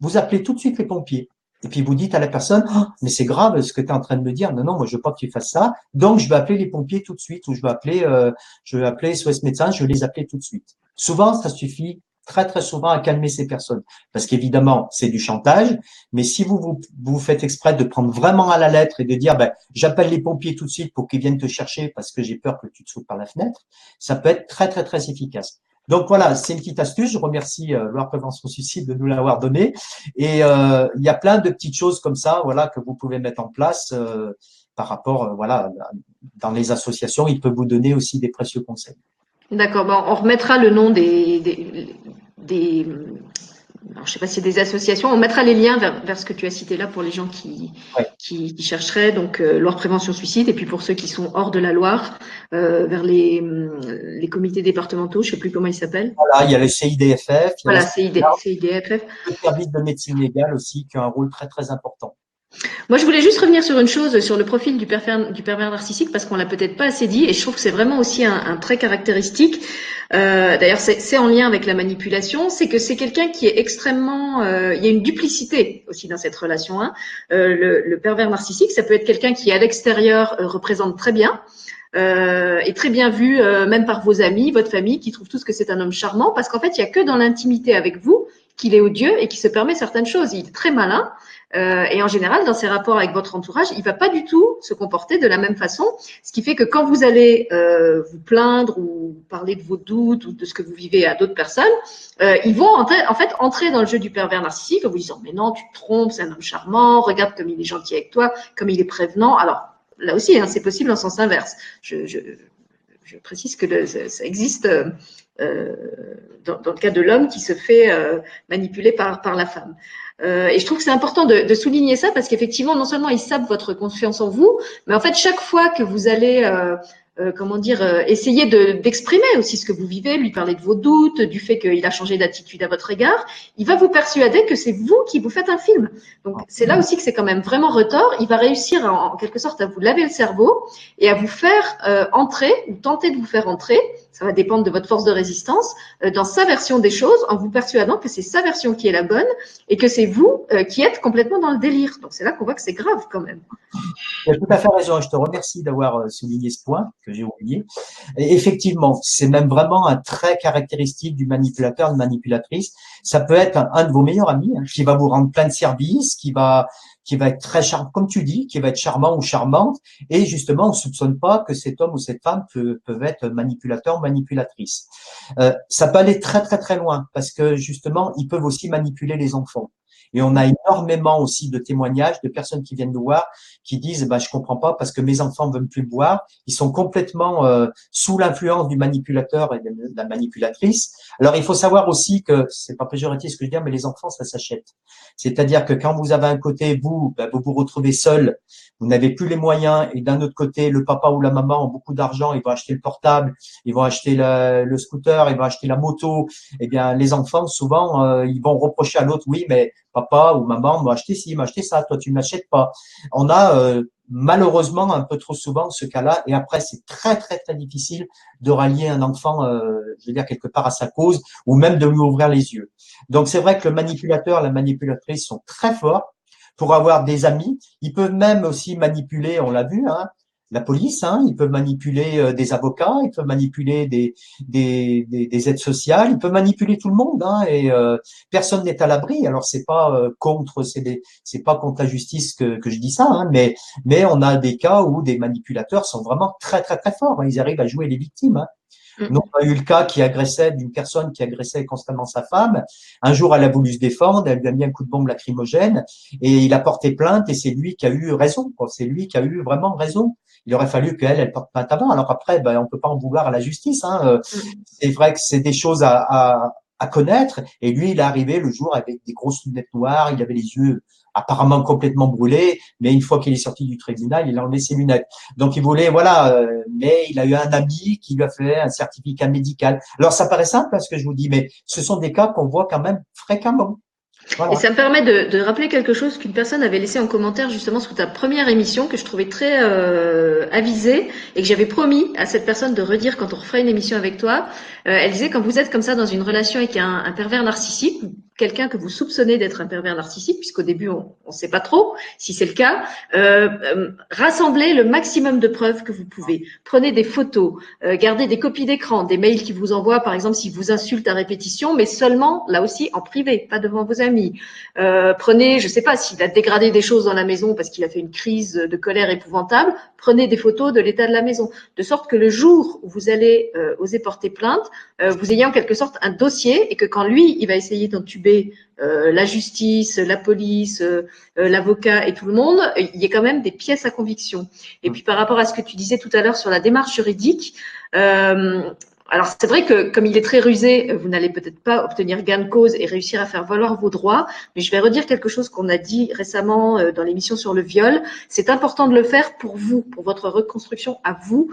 vous appelez tout de suite les pompiers. Et puis vous dites à la personne, oh, mais c'est grave ce que tu es en train de me dire. Non, non, moi je veux pas que tu fasses ça. Donc je vais appeler les pompiers tout de suite ou je vais appeler, euh, je vais appeler SOS médecin, je vais les appeler tout de suite. Souvent, ça suffit très très souvent à calmer ces personnes. Parce qu'évidemment, c'est du chantage, mais si vous, vous vous faites exprès de prendre vraiment à la lettre et de dire ben, j'appelle les pompiers tout de suite pour qu'ils viennent te chercher parce que j'ai peur que tu te sautes par la fenêtre, ça peut être très très très efficace. Donc voilà, c'est une petite astuce. Je remercie euh, Loire Prévention Suicide de nous l'avoir donné. Et euh, il y a plein de petites choses comme ça, voilà, que vous pouvez mettre en place euh, par rapport, euh, voilà, dans les associations. Il peut vous donner aussi des précieux conseils. D'accord. Bon, on remettra le nom des, des, des alors, je ne sais pas si c'est des associations, on mettra les liens vers, vers, ce que tu as cité là pour les gens qui, ouais. qui, qui, chercheraient, donc euh, Loire Prévention Suicide, et puis pour ceux qui sont hors de la Loire, euh, vers les, les comités départementaux, je ne sais plus comment ils s'appellent. Voilà, il y a le CIDFF. Voilà, CID, CIDFF. Le service de médecine légale aussi, qui a un rôle très très important. Moi, je voulais juste revenir sur une chose, sur le profil du pervers, narcissique, parce qu'on l'a peut-être pas assez dit, et je trouve que c'est vraiment aussi un, un trait caractéristique. Euh, D'ailleurs, c'est en lien avec la manipulation, c'est que c'est quelqu'un qui est extrêmement, euh, il y a une duplicité aussi dans cette relation. Hein. Euh, le, pervers narcissique, ça peut être quelqu'un qui à l'extérieur représente très bien. Euh, est très bien vu, même par vos amis, votre famille, qui trouvent tous que c'est un homme charmant, parce qu'en fait, il n'y a que dans l'intimité avec vous qu'il est odieux et qui se permet certaines choses. Il est très malin. Euh, et en général, dans ses rapports avec votre entourage, il va pas du tout se comporter de la même façon. Ce qui fait que quand vous allez euh, vous plaindre ou parler de vos doutes ou de ce que vous vivez à d'autres personnes, euh, ils vont en, fait entrer dans le jeu du pervers narcissique en vous disant mais non, tu te trompes, c'est un homme charmant, regarde comme il est gentil avec toi, comme il est prévenant. Alors là aussi, hein, c'est possible en sens inverse. Je, précise que ça existe dans, dans, le cas de l'homme qui se fait euh, manipuler par, par la femme. Euh, et je trouve que c'est important de, de, souligner ça parce qu'effectivement, non seulement il sape votre confiance en vous, mais en fait, chaque fois que vous allez euh, euh, comment dire, euh, essayer d'exprimer aussi ce que vous vivez, lui parler de vos doutes, du fait qu'il a changé d'attitude à votre égard, il va vous persuader que c'est vous qui vous faites un film. Donc c'est là aussi que c'est quand même vraiment retort. Il va réussir en, quelque sorte à vous laver le cerveau et à vous faire euh, entrer ou tenter de vous faire entrer. Ça va dépendre de votre force de résistance euh, dans sa version des choses, en vous persuadant que c'est sa version qui est la bonne et que c'est vous euh, qui êtes complètement dans le délire. Donc c'est là qu'on voit que c'est grave quand même. Tu as tout à fait raison. Je te remercie d'avoir souligné ce point que j'ai oublié. Effectivement, c'est même vraiment un trait caractéristique du manipulateur, de manipulatrice. Ça peut être un, un de vos meilleurs amis hein, qui va vous rendre plein de services, qui va qui va être très charmant, comme tu dis, qui va être charmant ou charmante. Et justement, on soupçonne pas que cet homme ou cette femme peut, peuvent être manipulateur, manipulatrice. Euh, ça peut aller très très très loin parce que justement, ils peuvent aussi manipuler les enfants. Et on a énormément aussi de témoignages de personnes qui viennent nous voir, qui disent bah, je comprends pas parce que mes enfants veulent plus voir. Ils sont complètement euh, sous l'influence du manipulateur et de la manipulatrice. Alors il faut savoir aussi que c'est pas péjoratif ce que je dis, mais les enfants ça s'achète. C'est-à-dire que quand vous avez un côté vous, bah, vous vous retrouvez seul, vous n'avez plus les moyens, et d'un autre côté le papa ou la maman ont beaucoup d'argent, ils vont acheter le portable, ils vont acheter le, scooter, ils vont acheter la moto. Eh bien les enfants souvent euh, ils vont reprocher à l'autre oui mais papa ou maman m'a acheté ci, m'a acheté ça, toi tu m'achètes pas. On a euh, malheureusement un peu trop souvent ce cas-là. Et après c'est très très très difficile de rallier un enfant, euh, je veux dire quelque part à sa cause ou même de lui ouvrir les yeux. Donc c'est vrai que le manipulateur, la manipulatrice sont très forts pour avoir des amis. Ils peuvent même aussi manipuler, on l'a vu, hein, la police, hein, ils peuvent manipuler euh, des avocats, ils peuvent manipuler des, des, des, des, aides sociales, ils peuvent manipuler tout le monde, hein, et euh, personne n'est à l'abri. Alors c'est pas euh, contre, c'est pas contre la justice que, que je dis ça, hein, mais mais on a des cas où des manipulateurs sont vraiment très très très forts. Hein, ils arrivent à jouer les victimes. Hein. Nous, on a eu le cas qui agressait d'une personne qui agressait constamment sa femme. Un jour, elle a voulu se défendre, elle lui a mis un coup de bombe lacrymogène et il a porté plainte et c'est lui qui a eu raison. C'est lui qui a eu vraiment raison il aurait fallu qu'elle, elle porte plainte avant. Alors après, ben, on peut pas en vouloir à la justice. Hein. Euh, c'est vrai que c'est des choses à, à, à, connaître. Et lui, il est arrivé le jour avec des grosses lunettes noires. Il avait les yeux apparemment complètement brûlés. Mais une fois qu'il est sorti du tribunal, il a enlevé ses lunettes. Donc il voulait, voilà. Euh, mais il a eu un ami qui lui a fait un certificat médical. Alors ça paraît simple, parce que je vous dis, mais ce sont des cas qu'on voit quand même fréquemment. Voilà. Et ça me permet de, rappeler quelque chose qu'une personne avait laissé en commentaire justement sur ta première émission que je trouvais très euh, avisée et que j'avais promis à cette personne de redire quand on refera une émission avec toi. Euh, elle disait quand vous êtes comme ça dans une relation avec un, un pervers narcissique, quelqu'un que vous soupçonnez d'être un pervers narcissique, puisqu'au début on ne sait pas trop si c'est le cas, euh, euh, rassemblez le maximum de preuves que vous pouvez. Prenez des photos, euh, gardez des copies d'écran, des mails qui vous envoient, par exemple, s'il vous insulte à répétition, mais seulement là aussi en privé, pas devant vos amis. Euh, prenez, je sais pas, s'il a dégradé des choses dans la maison parce qu'il a fait une crise de colère épouvantable, prenez des photos de l'état de la maison, de sorte que le jour où vous allez euh, oser porter plainte, vous ayez en quelque sorte un dossier et que quand lui, il va essayer d'entuber euh, la justice, la police, euh, euh, l'avocat et tout le monde, il y a quand même des pièces à conviction. Et puis par rapport à ce que tu disais tout à l'heure sur la démarche juridique, alors c'est vrai que comme il est très rusé, vous n'allez peut-être pas obtenir gain de cause et réussir à faire valoir vos droits, mais je vais redire quelque chose qu'on a dit récemment dans l'émission sur le viol. C'est important de le faire pour vous, pour votre reconstruction à vous,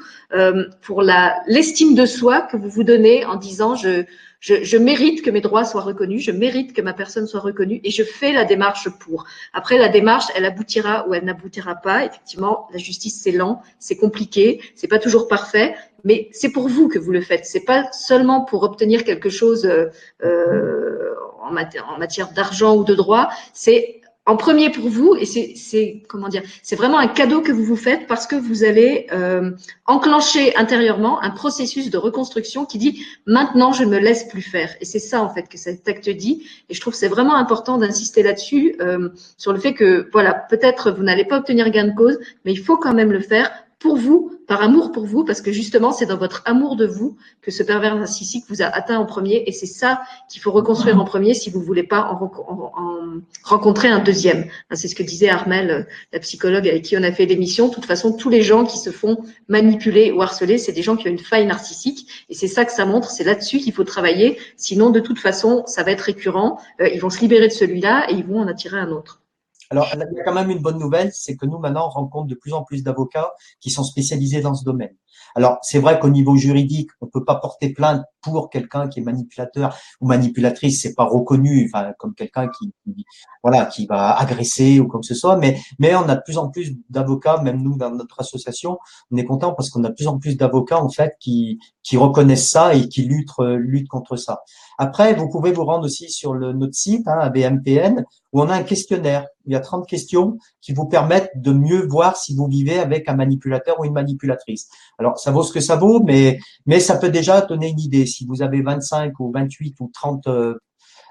pour la l'estime de soi que vous vous donnez en disant je je, je, mérite que mes droits soient reconnus, je mérite que ma personne soit reconnue et je fais la démarche pour. Après, la démarche, elle aboutira ou elle n'aboutira pas. Effectivement, la justice, c'est lent, c'est compliqué, c'est pas toujours parfait, mais c'est pour vous que vous le faites. C'est pas seulement pour obtenir quelque chose euh, euh en, en matière d'argent ou de droit, c'est en premier pour vous, et c'est comment dire, c'est vraiment un cadeau que vous vous faites parce que vous allez euh, enclencher intérieurement un processus de reconstruction qui dit maintenant je ne me laisse plus faire. Et c'est ça en fait que cet acte dit. Et je trouve c'est vraiment important d'insister là-dessus euh, sur le fait que voilà peut-être vous n'allez pas obtenir gain de cause, mais il faut quand même le faire pour vous, par amour pour vous, parce que justement, c'est dans votre amour de vous que ce pervers narcissique vous a atteint en premier, et c'est ça qu'il faut reconstruire en premier si vous voulez pas en, rencontrer un deuxième. C'est ce que disait Armel, la psychologue avec qui on a fait l'émission. De toute façon, tous les gens qui se font manipuler ou harceler, c'est des gens qui ont une faille narcissique, et c'est ça que ça montre. C'est là-dessus qu'il faut travailler. Sinon, de toute façon, ça va être récurrent. Euh, ils vont se libérer de celui-là et ils vont en attirer un autre. Alors, il y a quand même une bonne nouvelle, c'est que nous, maintenant, on rencontre de plus en plus d'avocats qui sont spécialisés dans ce domaine. Alors, c'est vrai qu'au niveau juridique, on peut pas porter plainte pour quelqu'un qui est manipulateur ou manipulatrice, c'est pas reconnu, enfin, comme quelqu'un qui, voilà, qui va agresser ou comme ce soit, mais, mais on a de plus en plus d'avocats, même nous, dans notre association, on est content parce qu'on a de plus en plus d'avocats, en fait, qui, qui reconnaissent ça et qui luttent, luttent contre ça. Après, vous pouvez vous rendre aussi sur le, notre site, hein, BMPN, où on a un questionnaire. Il y a 30 questions qui vous permettent de mieux voir si vous vivez avec un manipulateur ou une manipulatrice. Alors, ça vaut ce que ça vaut, mais, mais ça peut déjà donner une idée. Si vous avez 25 ou 28 ou 30 euh,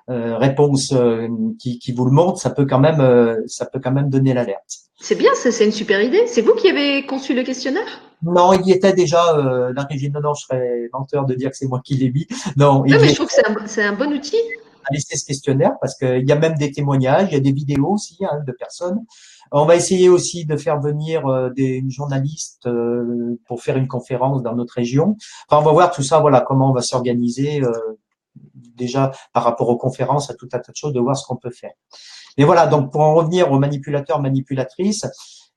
euh, réponses euh, qui, qui, vous le montrent, ça peut quand même, ça peut quand même donner l'alerte. C'est bien, c'est une super idée. C'est vous qui avez conçu le questionnaire? Non, il y était déjà euh, l'origine. Non, non, je serais menteur de dire que c'est moi qui l'ai mis. Non, mais je trouve que c'est un, un, bon outil. À laisser ce questionnaire parce qu'il y a même des témoignages, il y a des vidéos aussi hein, de personnes. On va essayer aussi de faire venir euh, des journalistes euh, pour faire une conférence dans notre région. Enfin, on va voir tout ça, voilà, comment on va s'organiser euh, déjà par rapport aux conférences, à tout un tas de choses, de voir ce qu'on peut faire. Mais voilà, donc pour en revenir aux manipulateurs, manipulatrices,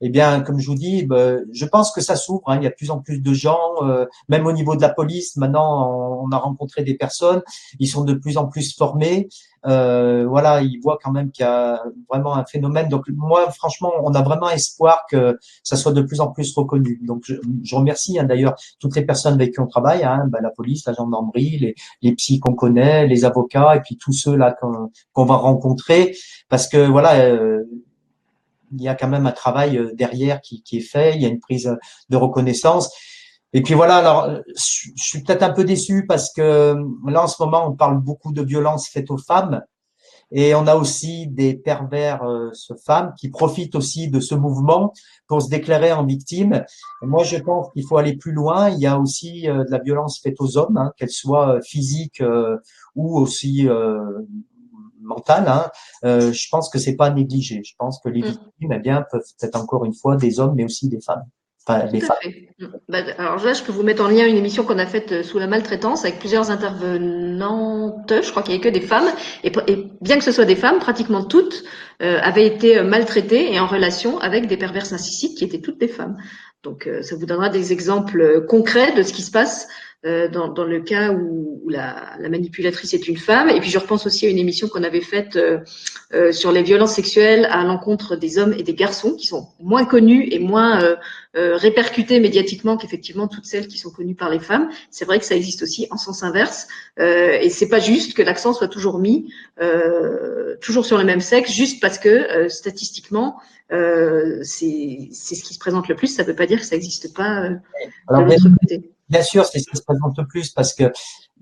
eh bien, comme je vous dis, ben, je pense que ça s'ouvre. Hein. Il y a de plus en plus de gens, euh, même au niveau de la police. Maintenant, on a rencontré des personnes. Ils sont de plus en plus formés. Euh, voilà, ils voient quand même qu'il y a vraiment un phénomène. Donc moi, franchement, on a vraiment espoir que ça soit de plus en plus reconnu. Donc je, je remercie hein, d'ailleurs toutes les personnes avec qui on travaille, hein, ben, la police, la gendarmerie, les, les psys qu'on connaît, les avocats, et puis tous ceux là qu'on va rencontrer, parce que voilà. Euh, il y a quand même un travail euh, derrière qui, qui, est fait, il y a une prise de reconnaissance. Et puis voilà, alors je suis peut-être un peu déçu parce que là en ce moment on parle beaucoup de violences faites aux femmes et on a aussi des pervers euh, femmes qui profitent aussi de ce mouvement pour se déclarer en victime. moi je pense qu'il faut aller plus loin. Il y a aussi euh, de la violence faite aux hommes, hein, qu'elle soit physique euh, ou aussi mentale, hein, euh, je pense que c'est pas négligé. Je pense que les mm. victimes, eh bien, peuvent être encore une fois des hommes, mais aussi des femmes. Enfin. Mm. Bah, alors là, je peux vous mettre en lien une émission qu'on a faite euh, sous la maltraitance avec plusieurs intervenantes. Je crois qu'il n'y a que des femmes. Et, bien que ce soit des femmes, pratiquement toutes euh, avaient été euh, maltraitées et en relation avec des perverses narcissiques qui étaient toutes des femmes. Donc, ça vous donnera des exemples concrets de ce qui se passe euh, dans, dans, le cas où, la, la, manipulatrice est une femme. Et puis je repense aussi à une émission qu'on avait faite euh, euh, sur les violences sexuelles à l'encontre des hommes et des garçons, qui sont moins connus et moins euh, euh, répercutées médiatiquement qu'effectivement toutes celles qui sont connues par les femmes. C'est vrai que ça existe aussi en sens inverse. et c'est pas juste que l'accent soit toujours mis toujours sur le même sexe, juste parce que statistiquement c'est ce qui se présente le plus. Ça ne veut pas dire que ça n'existe pas de l'autre côté. Bien sûr, c'est ce qui se présente le plus parce que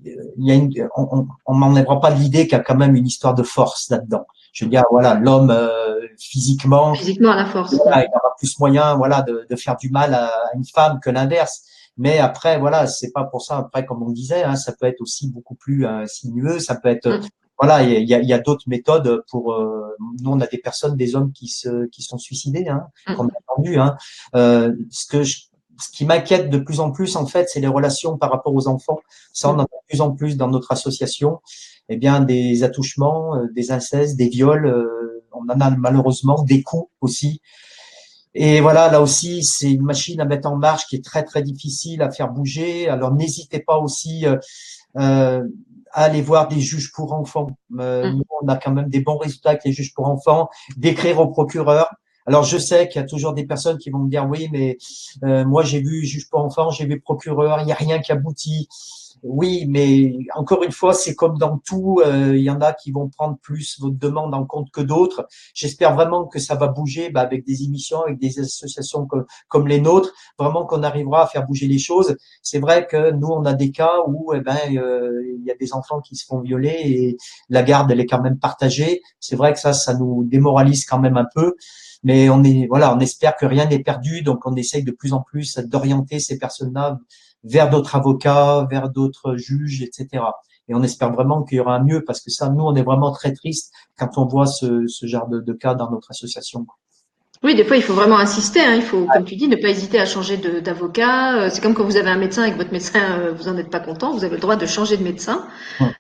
il y a une, on pas l'idée qu'il y a quand même une histoire de force là-dedans. Je veux dire, voilà, l'homme euh, physiquement, physiquement à la force, il aura plus moyen, voilà, de, de faire du mal à, une femme que l'inverse. Mais après, voilà, c'est pas pour ça. Après, comme on disait, hein, ça peut être aussi beaucoup plus euh, sinueux. Ça peut être, mm. voilà, il y a, y a d'autres méthodes pour. Euh, nous, on a des personnes, des hommes qui se, qui sont suicidés, hein, mm. qu'on a entendu. Hein. Euh, ce que je ce qui m'inquiète de plus en plus, en fait, c'est les relations par rapport aux enfants. Ça, on en a de plus en plus dans notre association. Eh bien, des attouchements, euh, des incestes, des viols, euh, on en a malheureusement, des coups aussi. Et voilà, là aussi, c'est une machine à mettre en marche qui est très, très difficile à faire bouger. Alors, n'hésitez pas aussi euh, à aller voir des juges pour enfants. Mmh. Nous, on a quand même des bons résultats avec les juges pour enfants, d'écrire au procureur. Alors je sais qu'il y a toujours des personnes qui vont me dire oui, mais euh, moi j'ai vu juge pour enfants, j'ai vu procureur, il n'y a rien qui aboutit. Oui, mais encore une fois, c'est comme dans tout, euh, il y en a qui vont prendre plus votre demande en compte que d'autres. J'espère vraiment que ça va bouger bah, avec des émissions, avec des associations comme, les nôtres, vraiment qu'on arrivera à faire bouger les choses. C'est vrai que nous, on a des cas où eh ben, euh, il y a des enfants qui se font violer et la garde, elle est quand même partagée. C'est vrai que ça, ça nous démoralise quand même un peu. Mais on est, voilà, on espère que rien n'est perdu, donc on essaye de plus en plus d'orienter ces personnes-là vers d'autres avocats, vers d'autres juges, etc. Et on espère vraiment qu'il y aura un mieux, parce que ça, nous, on est vraiment très triste quand on voit ce, genre de, de cas dans notre association. Oui, des fois, il faut vraiment insister. Hein. Il faut, comme tu dis, ne pas hésiter à changer d'avocat. Euh, c'est comme quand vous avez un médecin et que votre médecin, euh, vous en êtes pas content, vous avez le droit de changer de médecin.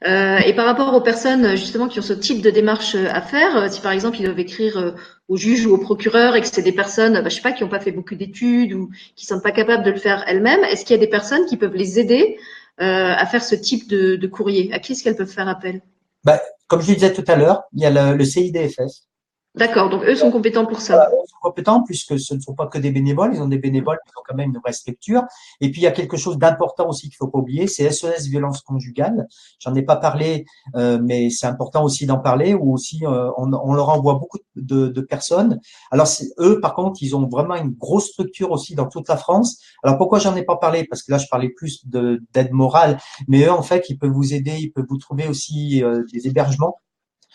Euh, et par rapport aux personnes justement qui ont ce type de démarche à faire, si par exemple ils doivent écrire au juge ou au procureur et que c'est des personnes, bah, je sais pas, qui n'ont pas fait beaucoup d'études ou qui sont pas capables de le faire elles-mêmes, est-ce qu'il y a des personnes qui peuvent les aider à faire ce type de, de courrier? À qui est-ce qu'elles peuvent faire appel? Bah, Comme je disais tout à l'heure, il y a le, le CIDFS D'accord, donc eux sont compétents pour ça. ils sont compétents puisque ce ne sont pas que des bénévoles, ils ont des bénévoles qui ont quand même une vraie structure. Et puis il y a quelque chose d'important aussi qu'il faut pas oublier, c'est SOS violence conjugale. J'en ai pas parlé, euh, mais c'est important aussi d'en parler. Ou aussi euh, on, leur envoie beaucoup de, de personnes. Alors eux, par contre, ils ont vraiment une grosse structure aussi dans toute la France. Alors pourquoi j'en ai pas parlé? Parce que là, je parlais plus d'aide morale, mais eux, en fait, ils peuvent vous aider, ils peuvent vous trouver aussi euh, des hébergements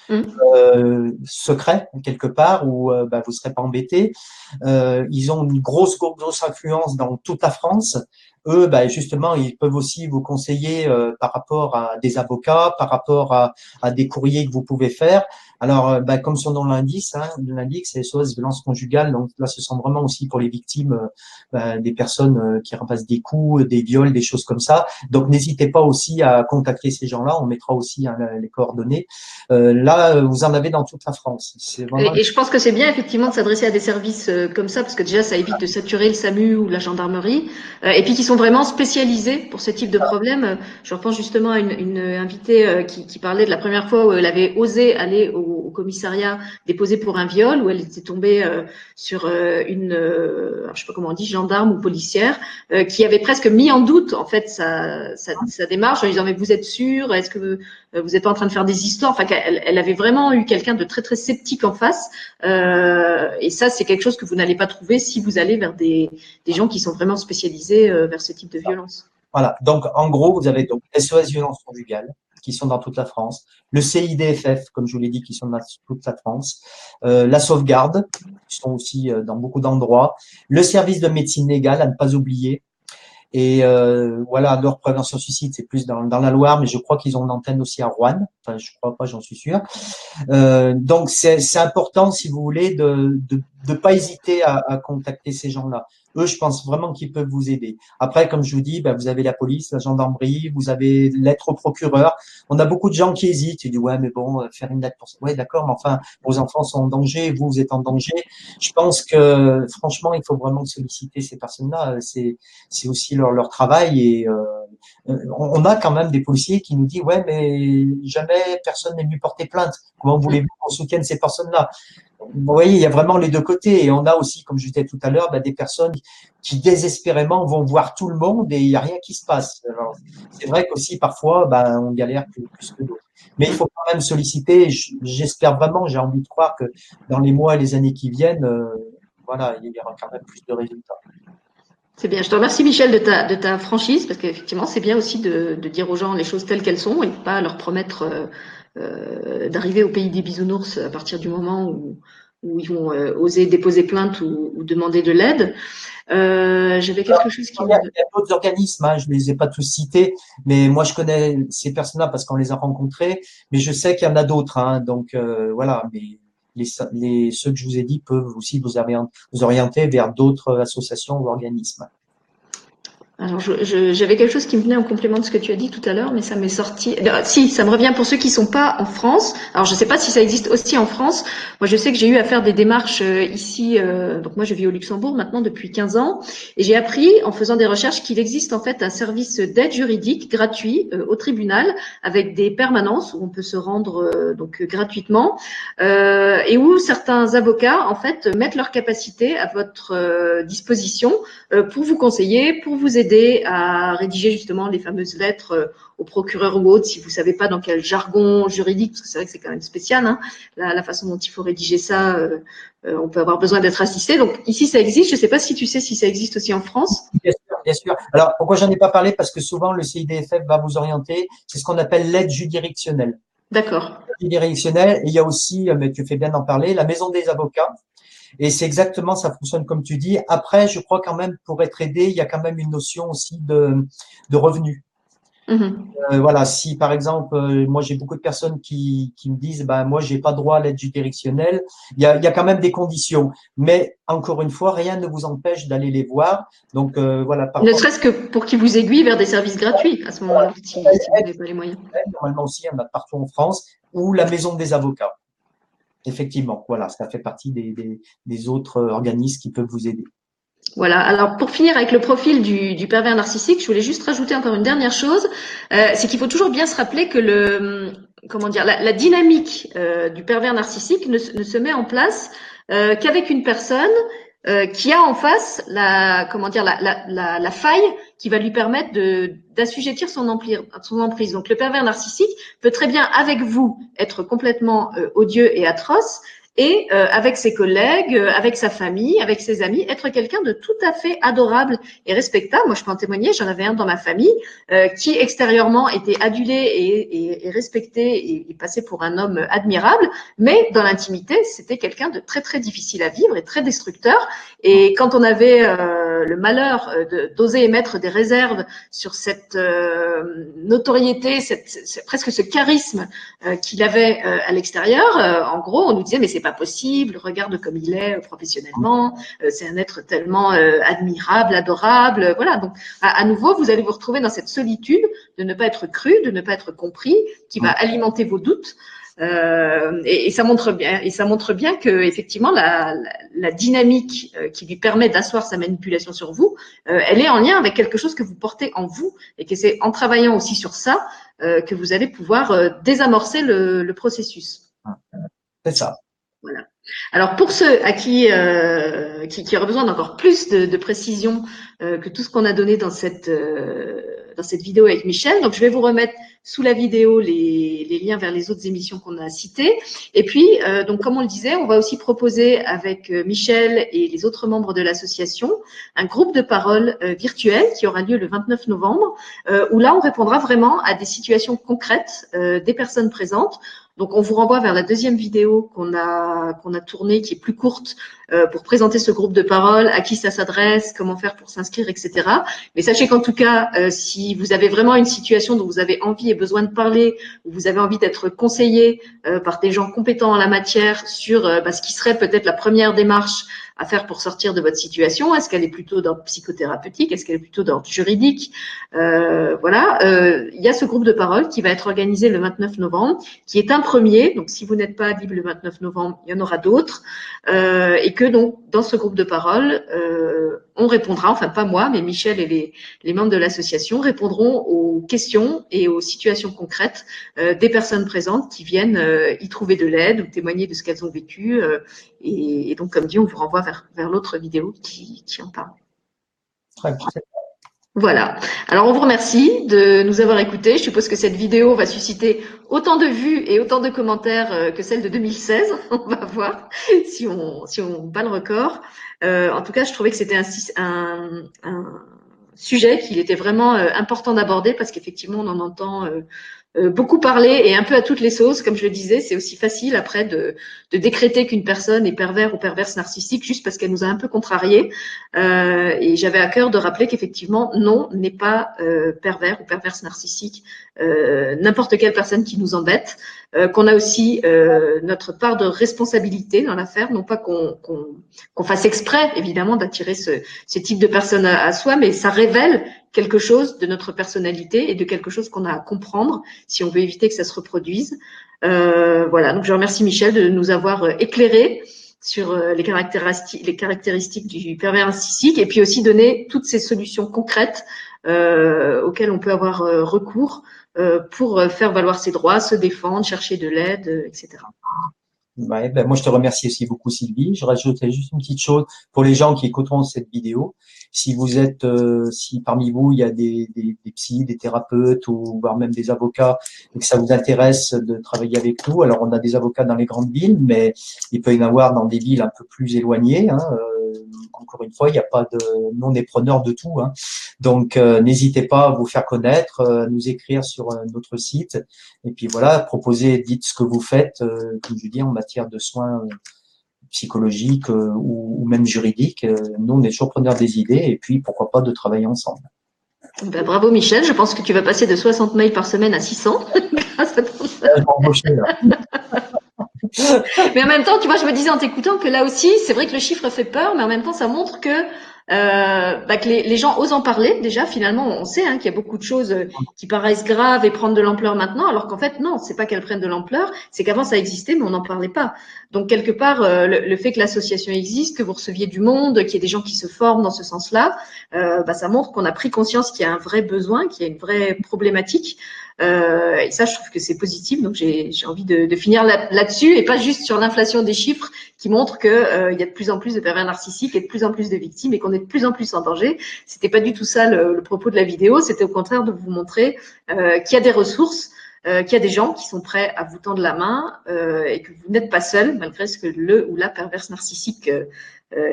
Mmh. Euh, secret quelque part où euh, bah, vous serez pas embêté. Euh, ils ont une grosse grosse influence dans toute la France eux, ben justement, ils peuvent aussi vous conseiller euh, par rapport à des avocats, par rapport à, à, des courriers que vous pouvez faire. Alors, ben, comme son nom l'indique, hein, l'indique, c'est SOS violence conjugale. Donc là, ce sont vraiment aussi pour les victimes ben, des personnes qui repassent des coups, des viols, des choses comme ça. Donc, n'hésitez pas aussi à contacter ces gens-là. On mettra aussi hein, les coordonnées. Euh, là, vous en avez dans toute la France. Vraiment... Et, et, je pense que c'est bien effectivement de s'adresser à des services comme ça, parce que déjà, ça évite de saturer le SAMU ou la gendarmerie, et puis qui sont vraiment spécialisés pour ce type de problème. Je repense justement à une, une invitée euh, qui, qui, parlait de la première fois où elle avait osé aller au, au, commissariat déposer pour un viol, où elle était tombée euh, sur euh, une, euh, je sais pas comment on dit, gendarme ou policière, euh, qui avait presque mis en doute en fait sa, sa, sa démarche en disant mais vous êtes sûr? Est-ce que vous n'êtes pas en train de faire des histoires? Enfin, elle, elle avait vraiment eu quelqu'un de très très sceptique en face. et ça, c'est quelque chose que vous n'allez pas trouver si vous allez vers des, des gens qui sont vraiment spécialisés vers ce type de violence. Voilà. Donc, en gros, vous avez donc SOS violence conjugale qui sont dans toute la France, le CIDFF, comme je vous l'ai dit, qui sont dans toute la France, euh, la sauvegarde, qui sont aussi euh, dans beaucoup d'endroits, le service de médecine légale, à ne pas oublier, et euh, voilà, leur prévention suicide, c'est plus dans, dans, la Loire, mais je crois qu'ils ont une antenne aussi à Rouen. Enfin, je crois pas, j'en suis sûr. Euh, donc, c'est important, si vous voulez, de ne de, de pas hésiter à, à contacter ces gens-là eux, je pense vraiment qu'ils peuvent vous aider. Après, comme je vous dis, ben, vous avez la police, la gendarmerie, vous avez lettre au procureur. On a beaucoup de gens qui hésitent. Ils disent, ouais, mais bon, euh, faire une lettre pour ça. Ouais, d'accord, mais enfin, vos enfants sont en danger, vous, vous êtes en danger. Je pense que, franchement, il faut vraiment solliciter ces personnes-là. C'est, c'est aussi leur, travail et, euh, on a quand même des policiers qui nous disent ouais mais jamais personne n'est venu porter plainte. Comment voulez-vous qu'on soutienne ces personnes-là? Vous voyez, il y a vraiment les deux côtés. Et on a aussi, comme je disais tout à l'heure, bah, des personnes qui désespérément vont voir tout le monde et il n'y a rien qui se passe. C'est vrai qu'aussi parfois, bah, on galère plus, que d'autres. Mais il faut quand même solliciter. J'espère vraiment, j'ai envie de croire que dans les mois et les années qui viennent, euh, voilà, il y aura quand même plus de résultats. C'est bien. Je te remercie, Michel, de ta, franchise, parce qu'effectivement, c'est bien aussi de, dire aux gens les choses telles qu'elles sont et pas leur promettre euh, d'arriver au pays des bisounours à partir du moment où, où ils vont euh, oser déposer plainte ou, ou demander de l'aide. Euh, J'avais quelque chose qui. Il y a, d'autres organismes, hein, je ne les ai pas tous cités, mais moi je connais ces personnes-là parce qu'on les a rencontrés, mais je sais qu'il y en a d'autres. Hein, donc euh, voilà, mais les, les, ceux que je vous ai dit peuvent aussi vous, vous orienter vers d'autres associations ou organismes. Alors, j'avais quelque chose qui me venait en complément de ce que tu as dit tout à l'heure, mais ça m'est sorti. Euh, si, ça me revient pour ceux qui sont pas en France. Alors, je ne sais pas si ça existe aussi en France. Moi, je sais que j'ai eu à faire des démarches euh, ici. Euh, donc, moi, je vis au Luxembourg maintenant depuis 15 ans, et j'ai appris en faisant des recherches qu'il existe en fait un service d'aide juridique gratuit au tribunal avec des permanences où on peut se rendre donc gratuitement et où certains avocats en fait mettent leur capacité à votre disposition pour vous conseiller, pour vous aider à rédiger justement les fameuses lettres euh, au procureur ou autre, si vous savez pas dans quel jargon juridique, parce que c'est vrai que c'est quand même spécial, hein, la, façon dont il faut rédiger ça, euh, euh, on peut avoir besoin d'être assisté. Donc ici, ça existe. Je ne sais pas si tu sais si ça existe aussi en France. Bien sûr, bien sûr. Alors pourquoi j'en ai pas parlé? Parce que souvent le CIDFF va vous orienter. C'est ce qu'on appelle l'aide juridictionnelle. D'accord. Juridictionnelle. il y a aussi, mais tu fais bien d'en parler, la maison des avocats et c'est exactement, ça fonctionne comme tu dis. Après, je crois quand même, pour être aidé, il y a quand même une notion aussi de, de revenu. Mm-hmm. Euh, voilà, si par exemple, euh, moi j'ai beaucoup de personnes qui, qui me disent, ben moi j'ai pas droit à l'aide juridictionnelle, il y a, il y a quand même des conditions, mais encore une fois, rien ne vous empêche d'aller les voir. Donc euh, voilà. ne serait-ce que pour qu'ils vous aiguillent vers des services gratuits à ce moment-là, si, si, vous n'avez pas les moyens. Normalement aussi, il y en a partout en France, ou la maison des avocats. Effectivement, voilà, ça fait partie des, autres organismes qui peuvent vous aider. Voilà. Alors pour finir avec le profil du, pervers narcissique, je voulais juste rajouter encore une dernière chose, euh, c'est qu'il faut toujours bien se rappeler que le comment dire la, dynamique euh, du pervers narcissique ne, se met en place euh, qu'avec une personne euh, qui a en face la comment dire la, la, faille qui va lui permettre de d'assujettir son son emprise. Donc le pervers narcissique peut très bien avec vous être complètement euh, odieux et atroce, et euh, avec ses collègues, euh, avec sa famille, avec ses amis, être quelqu'un de tout à fait adorable et respectable. Moi, je peux en témoigner, j'en avais un dans ma famille euh, qui extérieurement était adulé et, et, et respecté et, et, passé pour un homme admirable, mais dans l'intimité, c'était quelqu'un de très très difficile à vivre et très destructeur. Et quand on avait le malheur d'oser émettre des réserves sur cette notoriété, cette, presque ce charisme qu'il avait à l'extérieur, en gros, on nous disait mais c'est pas possible, regarde comme il est euh, professionnellement, euh, c'est un être tellement euh, admirable, adorable, voilà. Donc, à, nouveau, vous allez vous retrouver dans cette solitude de ne pas être cru, de ne pas être compris, qui va alimenter vos doutes. et, ça montre bien, et ça montre bien que effectivement la, dynamique qui lui permet d'asseoir sa manipulation sur vous, elle est en lien avec quelque chose que vous portez en vous, et que c'est en travaillant aussi sur ça que vous allez pouvoir désamorcer le, le processus. C'est ça. Voilà. Alors pour ceux à qui, euh, qui, auraient besoin d'encore plus de, précision euh, que tout ce qu'on a donné dans cette, euh, dans cette vidéo avec Michel, donc je vais vous remettre sous la vidéo les, les liens vers les autres émissions qu'on a citées. Et puis, donc comme on le disait, on va aussi proposer avec Michel et les autres membres de l'association un groupe de parole virtuel qui aura lieu le 29 novembre, où là on répondra vraiment à des situations concrètes des personnes présentes donc, on vous renvoie vers la deuxième vidéo qu'on a, qu'on a tournée, qui est plus courte, euh, pour présenter ce groupe de parole, à qui ça s'adresse, comment faire pour s'inscrire, etc. Mais sachez qu'en tout cas, euh, si vous avez vraiment une situation dont vous avez envie et besoin de parler, ou vous avez envie d'être conseillé euh, par des gens compétents en la matière sur bah, ce qui serait peut-être la première démarche à faire pour sortir de votre situation. Est-ce qu'elle est plutôt d'ordre psychothérapeutique? Est-ce qu'elle est plutôt d'ordre juridique? Euh, Voilà. Euh, il y a ce groupe de parole qui va être organisé le 29 novembre, qui est un premier. Donc, si vous n'êtes pas libre le 29 novembre, il y en aura d'autres. Euh, et que donc, dans ce groupe de parole, euh, on répondra, enfin pas moi, mais Michel et les, les membres de l'association répondront aux questions et aux situations concrètes euh, des personnes présentes qui viennent euh, y trouver de l'aide ou témoigner de ce qu'elles ont vécu. Euh, et, et, donc, comme dit, on vous renvoie vers, vers l'autre vidéo qui, qui en parle. Très bien. Voilà. Alors, on vous remercie de nous avoir écoutés. Je suppose que cette vidéo va susciter autant de vues et autant de commentaires que celle de 2016. (laughs) On va voir si on, si on bat le record. Euh, en tout cas, je trouvais que c'était un, un, un, sujet qu'il était vraiment euh, important d'aborder parce qu'effectivement, on en entend euh, euh, beaucoup parler et un peu à toutes les sauces, comme je le disais, c'est aussi facile après de, décréter qu'une personne est pervers ou perverse narcissique juste parce qu'elle nous a un peu contrariés. Euh, et j'avais à cœur de rappeler qu'effectivement, non, n'est pas euh, pervers ou perverse narcissique euh, n'importe quelle personne qui nous embête, euh, qu'on a aussi notre part de responsabilité dans l'affaire, non pas qu'on fasse exprès, évidemment, d'attirer ce, type de personne à soi, mais ça révèle quelque chose de notre personnalité et de quelque chose qu'on a à comprendre si on veut éviter que ça se reproduise. Euh, voilà, donc je remercie Michel de nous avoir euh, éclairé sur euh, les caractéristiques, les caractéristiques du pervers narcissique et puis aussi donner toutes ces solutions concrètes euh, auxquelles on peut avoir euh, recours euh, pour faire valoir ses droits, se défendre, chercher de l'aide, etc. Ouais, ben moi, je te remercie aussi beaucoup, Sylvie. Je rajouterai juste une petite chose pour les gens qui écouteront cette vidéo. Si vous êtes, euh, si parmi vous, il y a des, des, des psys, des thérapeutes ou voire même des avocats et que ça vous intéresse de travailler avec nous, alors on a des avocats dans les grandes villes, mais il peut y en avoir dans des villes un peu plus éloignées. Hein, euh, encore une fois, il n'y a pas de, nous on est de tout. Hein. Donc euh, n'hésitez pas à vous faire connaître, euh, nous écrire sur euh, notre site et puis voilà, proposer, dites ce que vous faites, comme je dis, en matière de soins psychologiques ou, ou, même juridiques. nous on est toujours preneurs des idées et puis pourquoi pas de travailler ensemble. Ben, bravo Michel, je pense que tu vas passer de 60 mails par semaine à 600 (laughs) grâce à ton... (laughs) mais en même temps, tu vois, je me disais en t'écoutant que là aussi, c'est vrai que le chiffre fait peur, mais en même temps, ça montre que, euh, bah, que les, les, gens osent en parler. Déjà, finalement, on sait hein, qu'il y a beaucoup de choses euh, qui paraissent graves et prendre de l'ampleur maintenant, alors qu'en fait, non, c'est pas qu'elles prennent de l'ampleur, c'est qu'avant ça existait, mais on n'en parlait pas. Donc quelque part, euh, le, le, fait que l'association existe, que vous receviez du monde, qu'il y ait des gens qui se forment dans ce sens-là, euh, bah, ça montre qu'on a pris conscience qu'il y a un vrai besoin, qu'il y a une vraie problématique. Euh, et ça, je trouve que c'est positif. Donc, j'ai envie de, de finir là-dessus là et pas juste sur l'inflation des chiffres qui montrent qu'il euh, y a de plus en plus de pervers narcissiques et de plus en plus de victimes et qu'on est de plus en plus en danger. C'était pas du tout ça le, le propos de la vidéo. C'était au contraire de vous montrer euh, qu'il y a des ressources. Euh, qu'il y a des gens qui sont prêts à vous tendre la main euh, et que vous n'êtes pas seul malgré ce que le ou la perverse narcissique euh,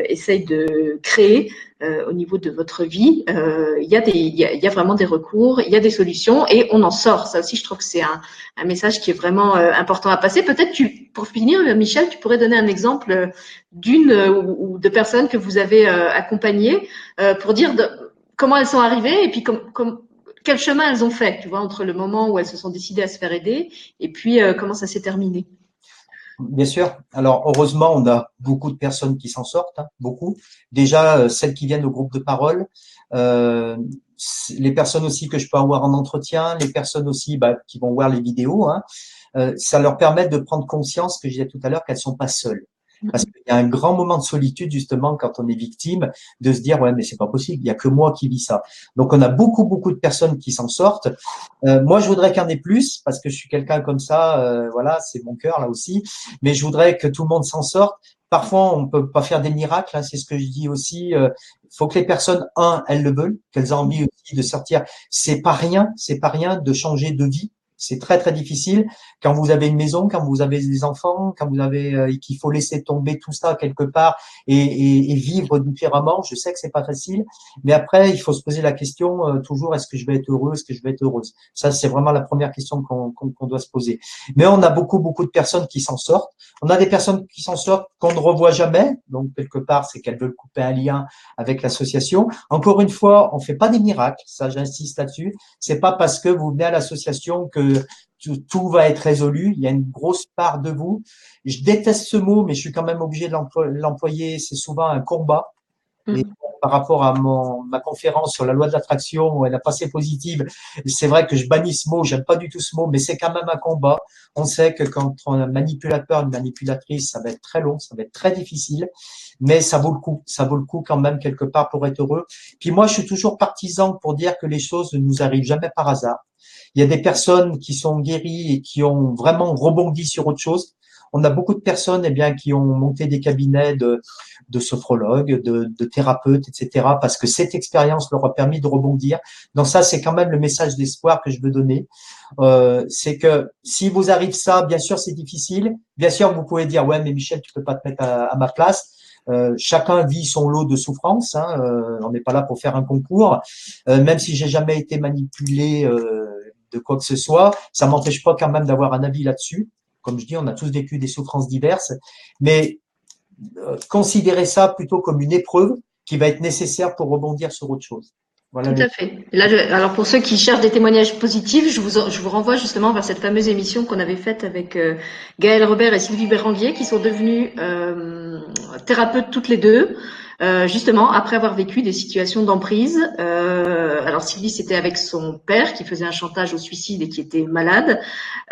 essaye de créer euh, au niveau de votre vie, euh, il, y a vraiment des recours, il y a des solutions et on en sort. Ça aussi, je trouve que c'est un, message qui est vraiment important à passer. Peut-être, tu, pour finir, Michel, tu pourrais donner un exemple d'une ou, de personnes que vous avez accompagnées pour dire comment elles sont arrivées et puis quel chemin elles ont fait, tu vois, entre le moment où elles se sont décidées à se faire aider et puis comment ça s'est terminé. Bien sûr. Alors, heureusement, on a beaucoup de personnes qui s'en sortent, hein, beaucoup. Déjà, euh, celles qui viennent au groupe de parole, euh, les personnes aussi que je peux avoir en entretien, les personnes aussi bah, qui vont voir les vidéos, hein, euh, ça leur permet de prendre conscience, que je disais tout à l'heure, qu'elles sont pas seules. Parce qu'il y a un grand moment de solitude justement quand on est victime de se dire ouais mais c'est pas possible, il y a que moi qui vis ça. Donc on a beaucoup beaucoup de personnes qui s'en sortent. Euh, moi je voudrais qu'il y en ait plus parce que je suis quelqu'un comme ça, euh, voilà c'est mon cœur là aussi. Mais je voudrais que tout le monde s'en sorte. Parfois on peut pas faire des miracles, hein, c'est ce que je dis aussi. Il euh, faut que les personnes un elles le veulent, qu'elles aient envie aussi de sortir. C'est pas rien, c'est pas rien de changer de vie c'est très très difficile quand vous avez une maison, quand vous avez des enfants, quand vous avez euh, qu'il faut laisser tomber tout ça quelque part et, et, et, vivre différemment. Je sais que c'est pas facile, mais après il faut se poser la question euh, toujours est-ce que je vais être heureux, est-ce que je vais être heureuse? Ça c'est vraiment la première question qu'on qu doit se poser. Mais on a beaucoup beaucoup de personnes qui s'en sortent. On a des personnes qui s'en sortent qu'on ne revoit jamais, donc quelque part c'est qu'elles veulent couper un lien avec l'association. Encore une fois, on fait pas des miracles, ça j'insiste là-dessus. C'est pas parce que vous venez à l'association que tout, va être résolu. Il y a une grosse part de vous. Je déteste ce mot, mais je suis quand même obligé de l'employer. C'est souvent un combat. Et mm. par rapport à mon, ma conférence sur la loi de l'attraction et la passée positive, c'est vrai que je bannis ce mot, j'aime pas du tout ce mot, mais c'est quand même un combat. On sait que quand on a un manipulateur, une manipulatrice, ça va être très long, ça va être très difficile, mais ça vaut le coup, ça vaut le coup quand même quelque part pour être heureux. Puis moi, je suis toujours partisan pour dire que les choses ne nous arrivent jamais par hasard. Il y a des personnes qui sont guéries et qui ont vraiment rebondi sur autre chose on a beaucoup de personnes eh bien, qui ont monté des cabinets de, de sophrologues, de, de, thérapeutes, etc., parce que cette expérience leur a permis de rebondir. Donc ça, c'est quand même le message d'espoir que je veux donner. Euh, c'est que si vous arrive ça, bien sûr, c'est difficile. Bien sûr, vous pouvez dire, ouais, mais Michel, tu peux pas te mettre à, ma place. Euh, chacun vit son lot de souffrance. Hein, euh, on n'est pas là pour faire un concours. Euh, même si j'ai jamais été manipulé de quoi que ce soit, ça m'empêche pas quand même d'avoir un avis là-dessus. Comme je dis, on a tous vécu des souffrances diverses, mais euh, considérez ça plutôt comme une épreuve qui va être nécessaire pour rebondir sur autre chose. Voilà Tout à fait. Là, alors pour ceux qui cherchent des témoignages positifs, je vous, je vous renvoie justement vers cette fameuse émission qu'on avait faite avec euh, Gaël Robert et Sylvie Béranguier, qui sont devenus euh, thérapeutes toutes les deux. Euh, justement après avoir vécu des situations d'emprise. Euh, alors Sylvie, c'était avec son père qui faisait un chantage au suicide et qui était malade.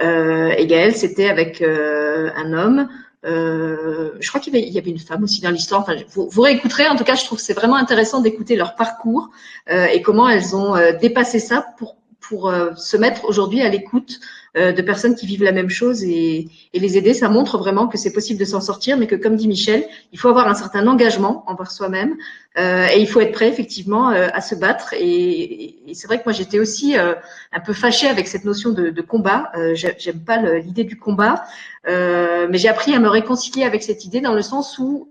Euh, et Gaëlle, c'était avec un homme. je crois qu'il y, avait une femme aussi dans l'histoire. Enfin, vous, vous, réécouterez. En tout cas, je trouve que c'est vraiment intéressant d'écouter leur parcours et comment elles ont dépassé ça pour pour se mettre aujourd'hui à l'écoute euh, de personnes qui vivent la même chose et, et les aider. Ça montre vraiment que c'est possible de s'en sortir, mais que comme dit Michel, il faut avoir un certain engagement envers soi-même euh, et il faut être prêt effectivement euh, à se battre. Et, et c'est vrai que moi j'étais aussi euh, un peu fâchée avec cette notion de, de combat. J'aime pas l'idée du combat, mais j'ai appris à me réconcilier avec cette idée dans le sens où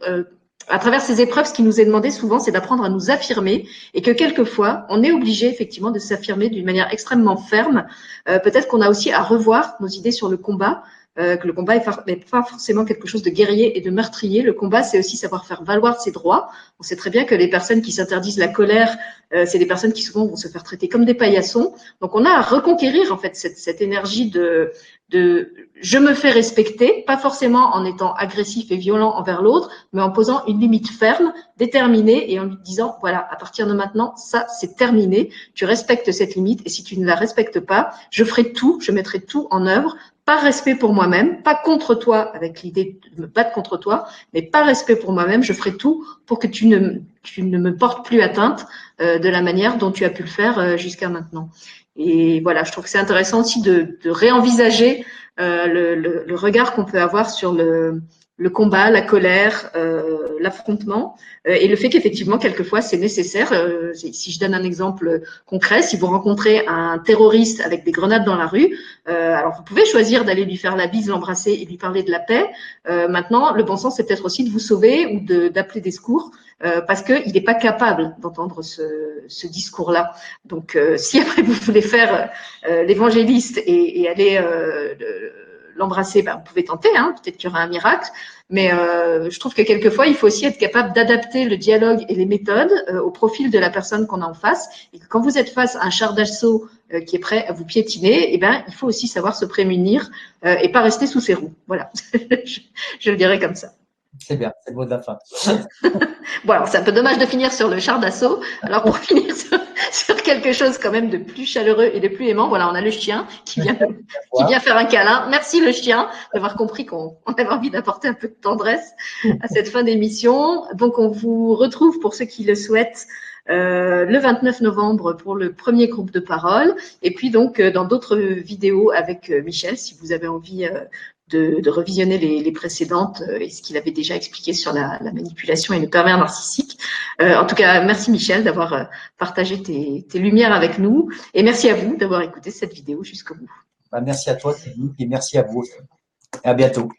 à travers ces épreuves, ce qui nous est demandé souvent, c'est d'apprendre à nous affirmer et que quelquefois, on est obligé effectivement de s'affirmer d'une manière extrêmement ferme. Euh, peut-être qu'on a aussi à revoir nos idées sur le combat, euh, que le combat n'est pas forcément quelque chose de guerrier et de meurtrier. Le combat, c'est aussi savoir faire valoir ses droits. On sait très bien que les personnes qui s'interdisent la colère, euh, c'est des personnes qui souvent vont se faire traiter comme des paillassons. Donc, on a à reconquérir en fait cette, cette énergie de, de je me fais respecter, pas forcément en étant agressif et violent envers l'autre, mais en posant une limite ferme, déterminée et en lui disant voilà, à partir de maintenant, ça c'est terminé, tu respectes cette limite et si tu ne la respectes pas, je ferai tout, je mettrai tout en œuvre par respect pour moi-même, pas contre toi avec l'idée de me battre contre toi, mais par respect pour moi-même, je ferai tout pour que tu ne, tu ne me portes plus atteinte euh, de la manière dont tu as pu le faire euh, jusqu'à maintenant. Et voilà, je trouve que c'est intéressant aussi de, réenvisager euh, le, regard qu'on peut avoir sur le, combat, la colère, euh, l'affrontement, euh, et le fait qu'effectivement, quelquefois, c'est nécessaire. Si je donne un exemple concret, si vous rencontrez un terroriste avec des grenades dans la rue, alors vous pouvez choisir d'aller lui faire la bise, l'embrasser et lui parler de la paix. Maintenant, le bon sens, c'est peut-être aussi de vous sauver ou d'appeler des secours, parce qu'il n'est pas capable d'entendre ce, ce discours-là. Donc, (laughs) si après vous voulez faire l'évangéliste et, et, aller l'embrasser, ben, vous pouvez tenter, hein, peut-être qu'il y aura un miracle. Mais euh, je trouve que quelquefois, il faut aussi être capable d'adapter le dialogue et les méthodes euh, au profil de la personne qu'on a en face. Et que quand vous êtes face à un char d'assaut euh, qui est prêt à vous piétiner, eh ben, il faut aussi savoir se prémunir et pas rester sous ses roues. Voilà, (laughs) je, je le dirais comme ça. C'est bien, c'est le mot de la fin. (laughs) bon, alors c'est un peu dommage de finir sur le char d'assaut. Alors pour (laughs) finir sur, quelque chose quand même de plus chaleureux et de plus aimant, voilà, on a le chien qui vient, (laughs) qui vient faire un câlin. Merci le chien d'avoir compris qu'on avait envie d'apporter un peu de tendresse à cette fin d'émission. Donc on vous retrouve pour ceux qui le souhaitent. Euh, le 29 novembre pour le premier groupe de parole et puis donc euh, dans d'autres vidéos avec euh, Michel si vous avez envie de, revisionner les, précédentes euh, et ce qu'il avait déjà expliqué sur la, manipulation et le pervers narcissique. Euh, en tout cas, merci Michel d'avoir euh, partagé tes, lumières avec nous et merci à vous d'avoir écouté cette vidéo jusqu'au bout. Bah, merci à toi et merci à vous. Et à bientôt.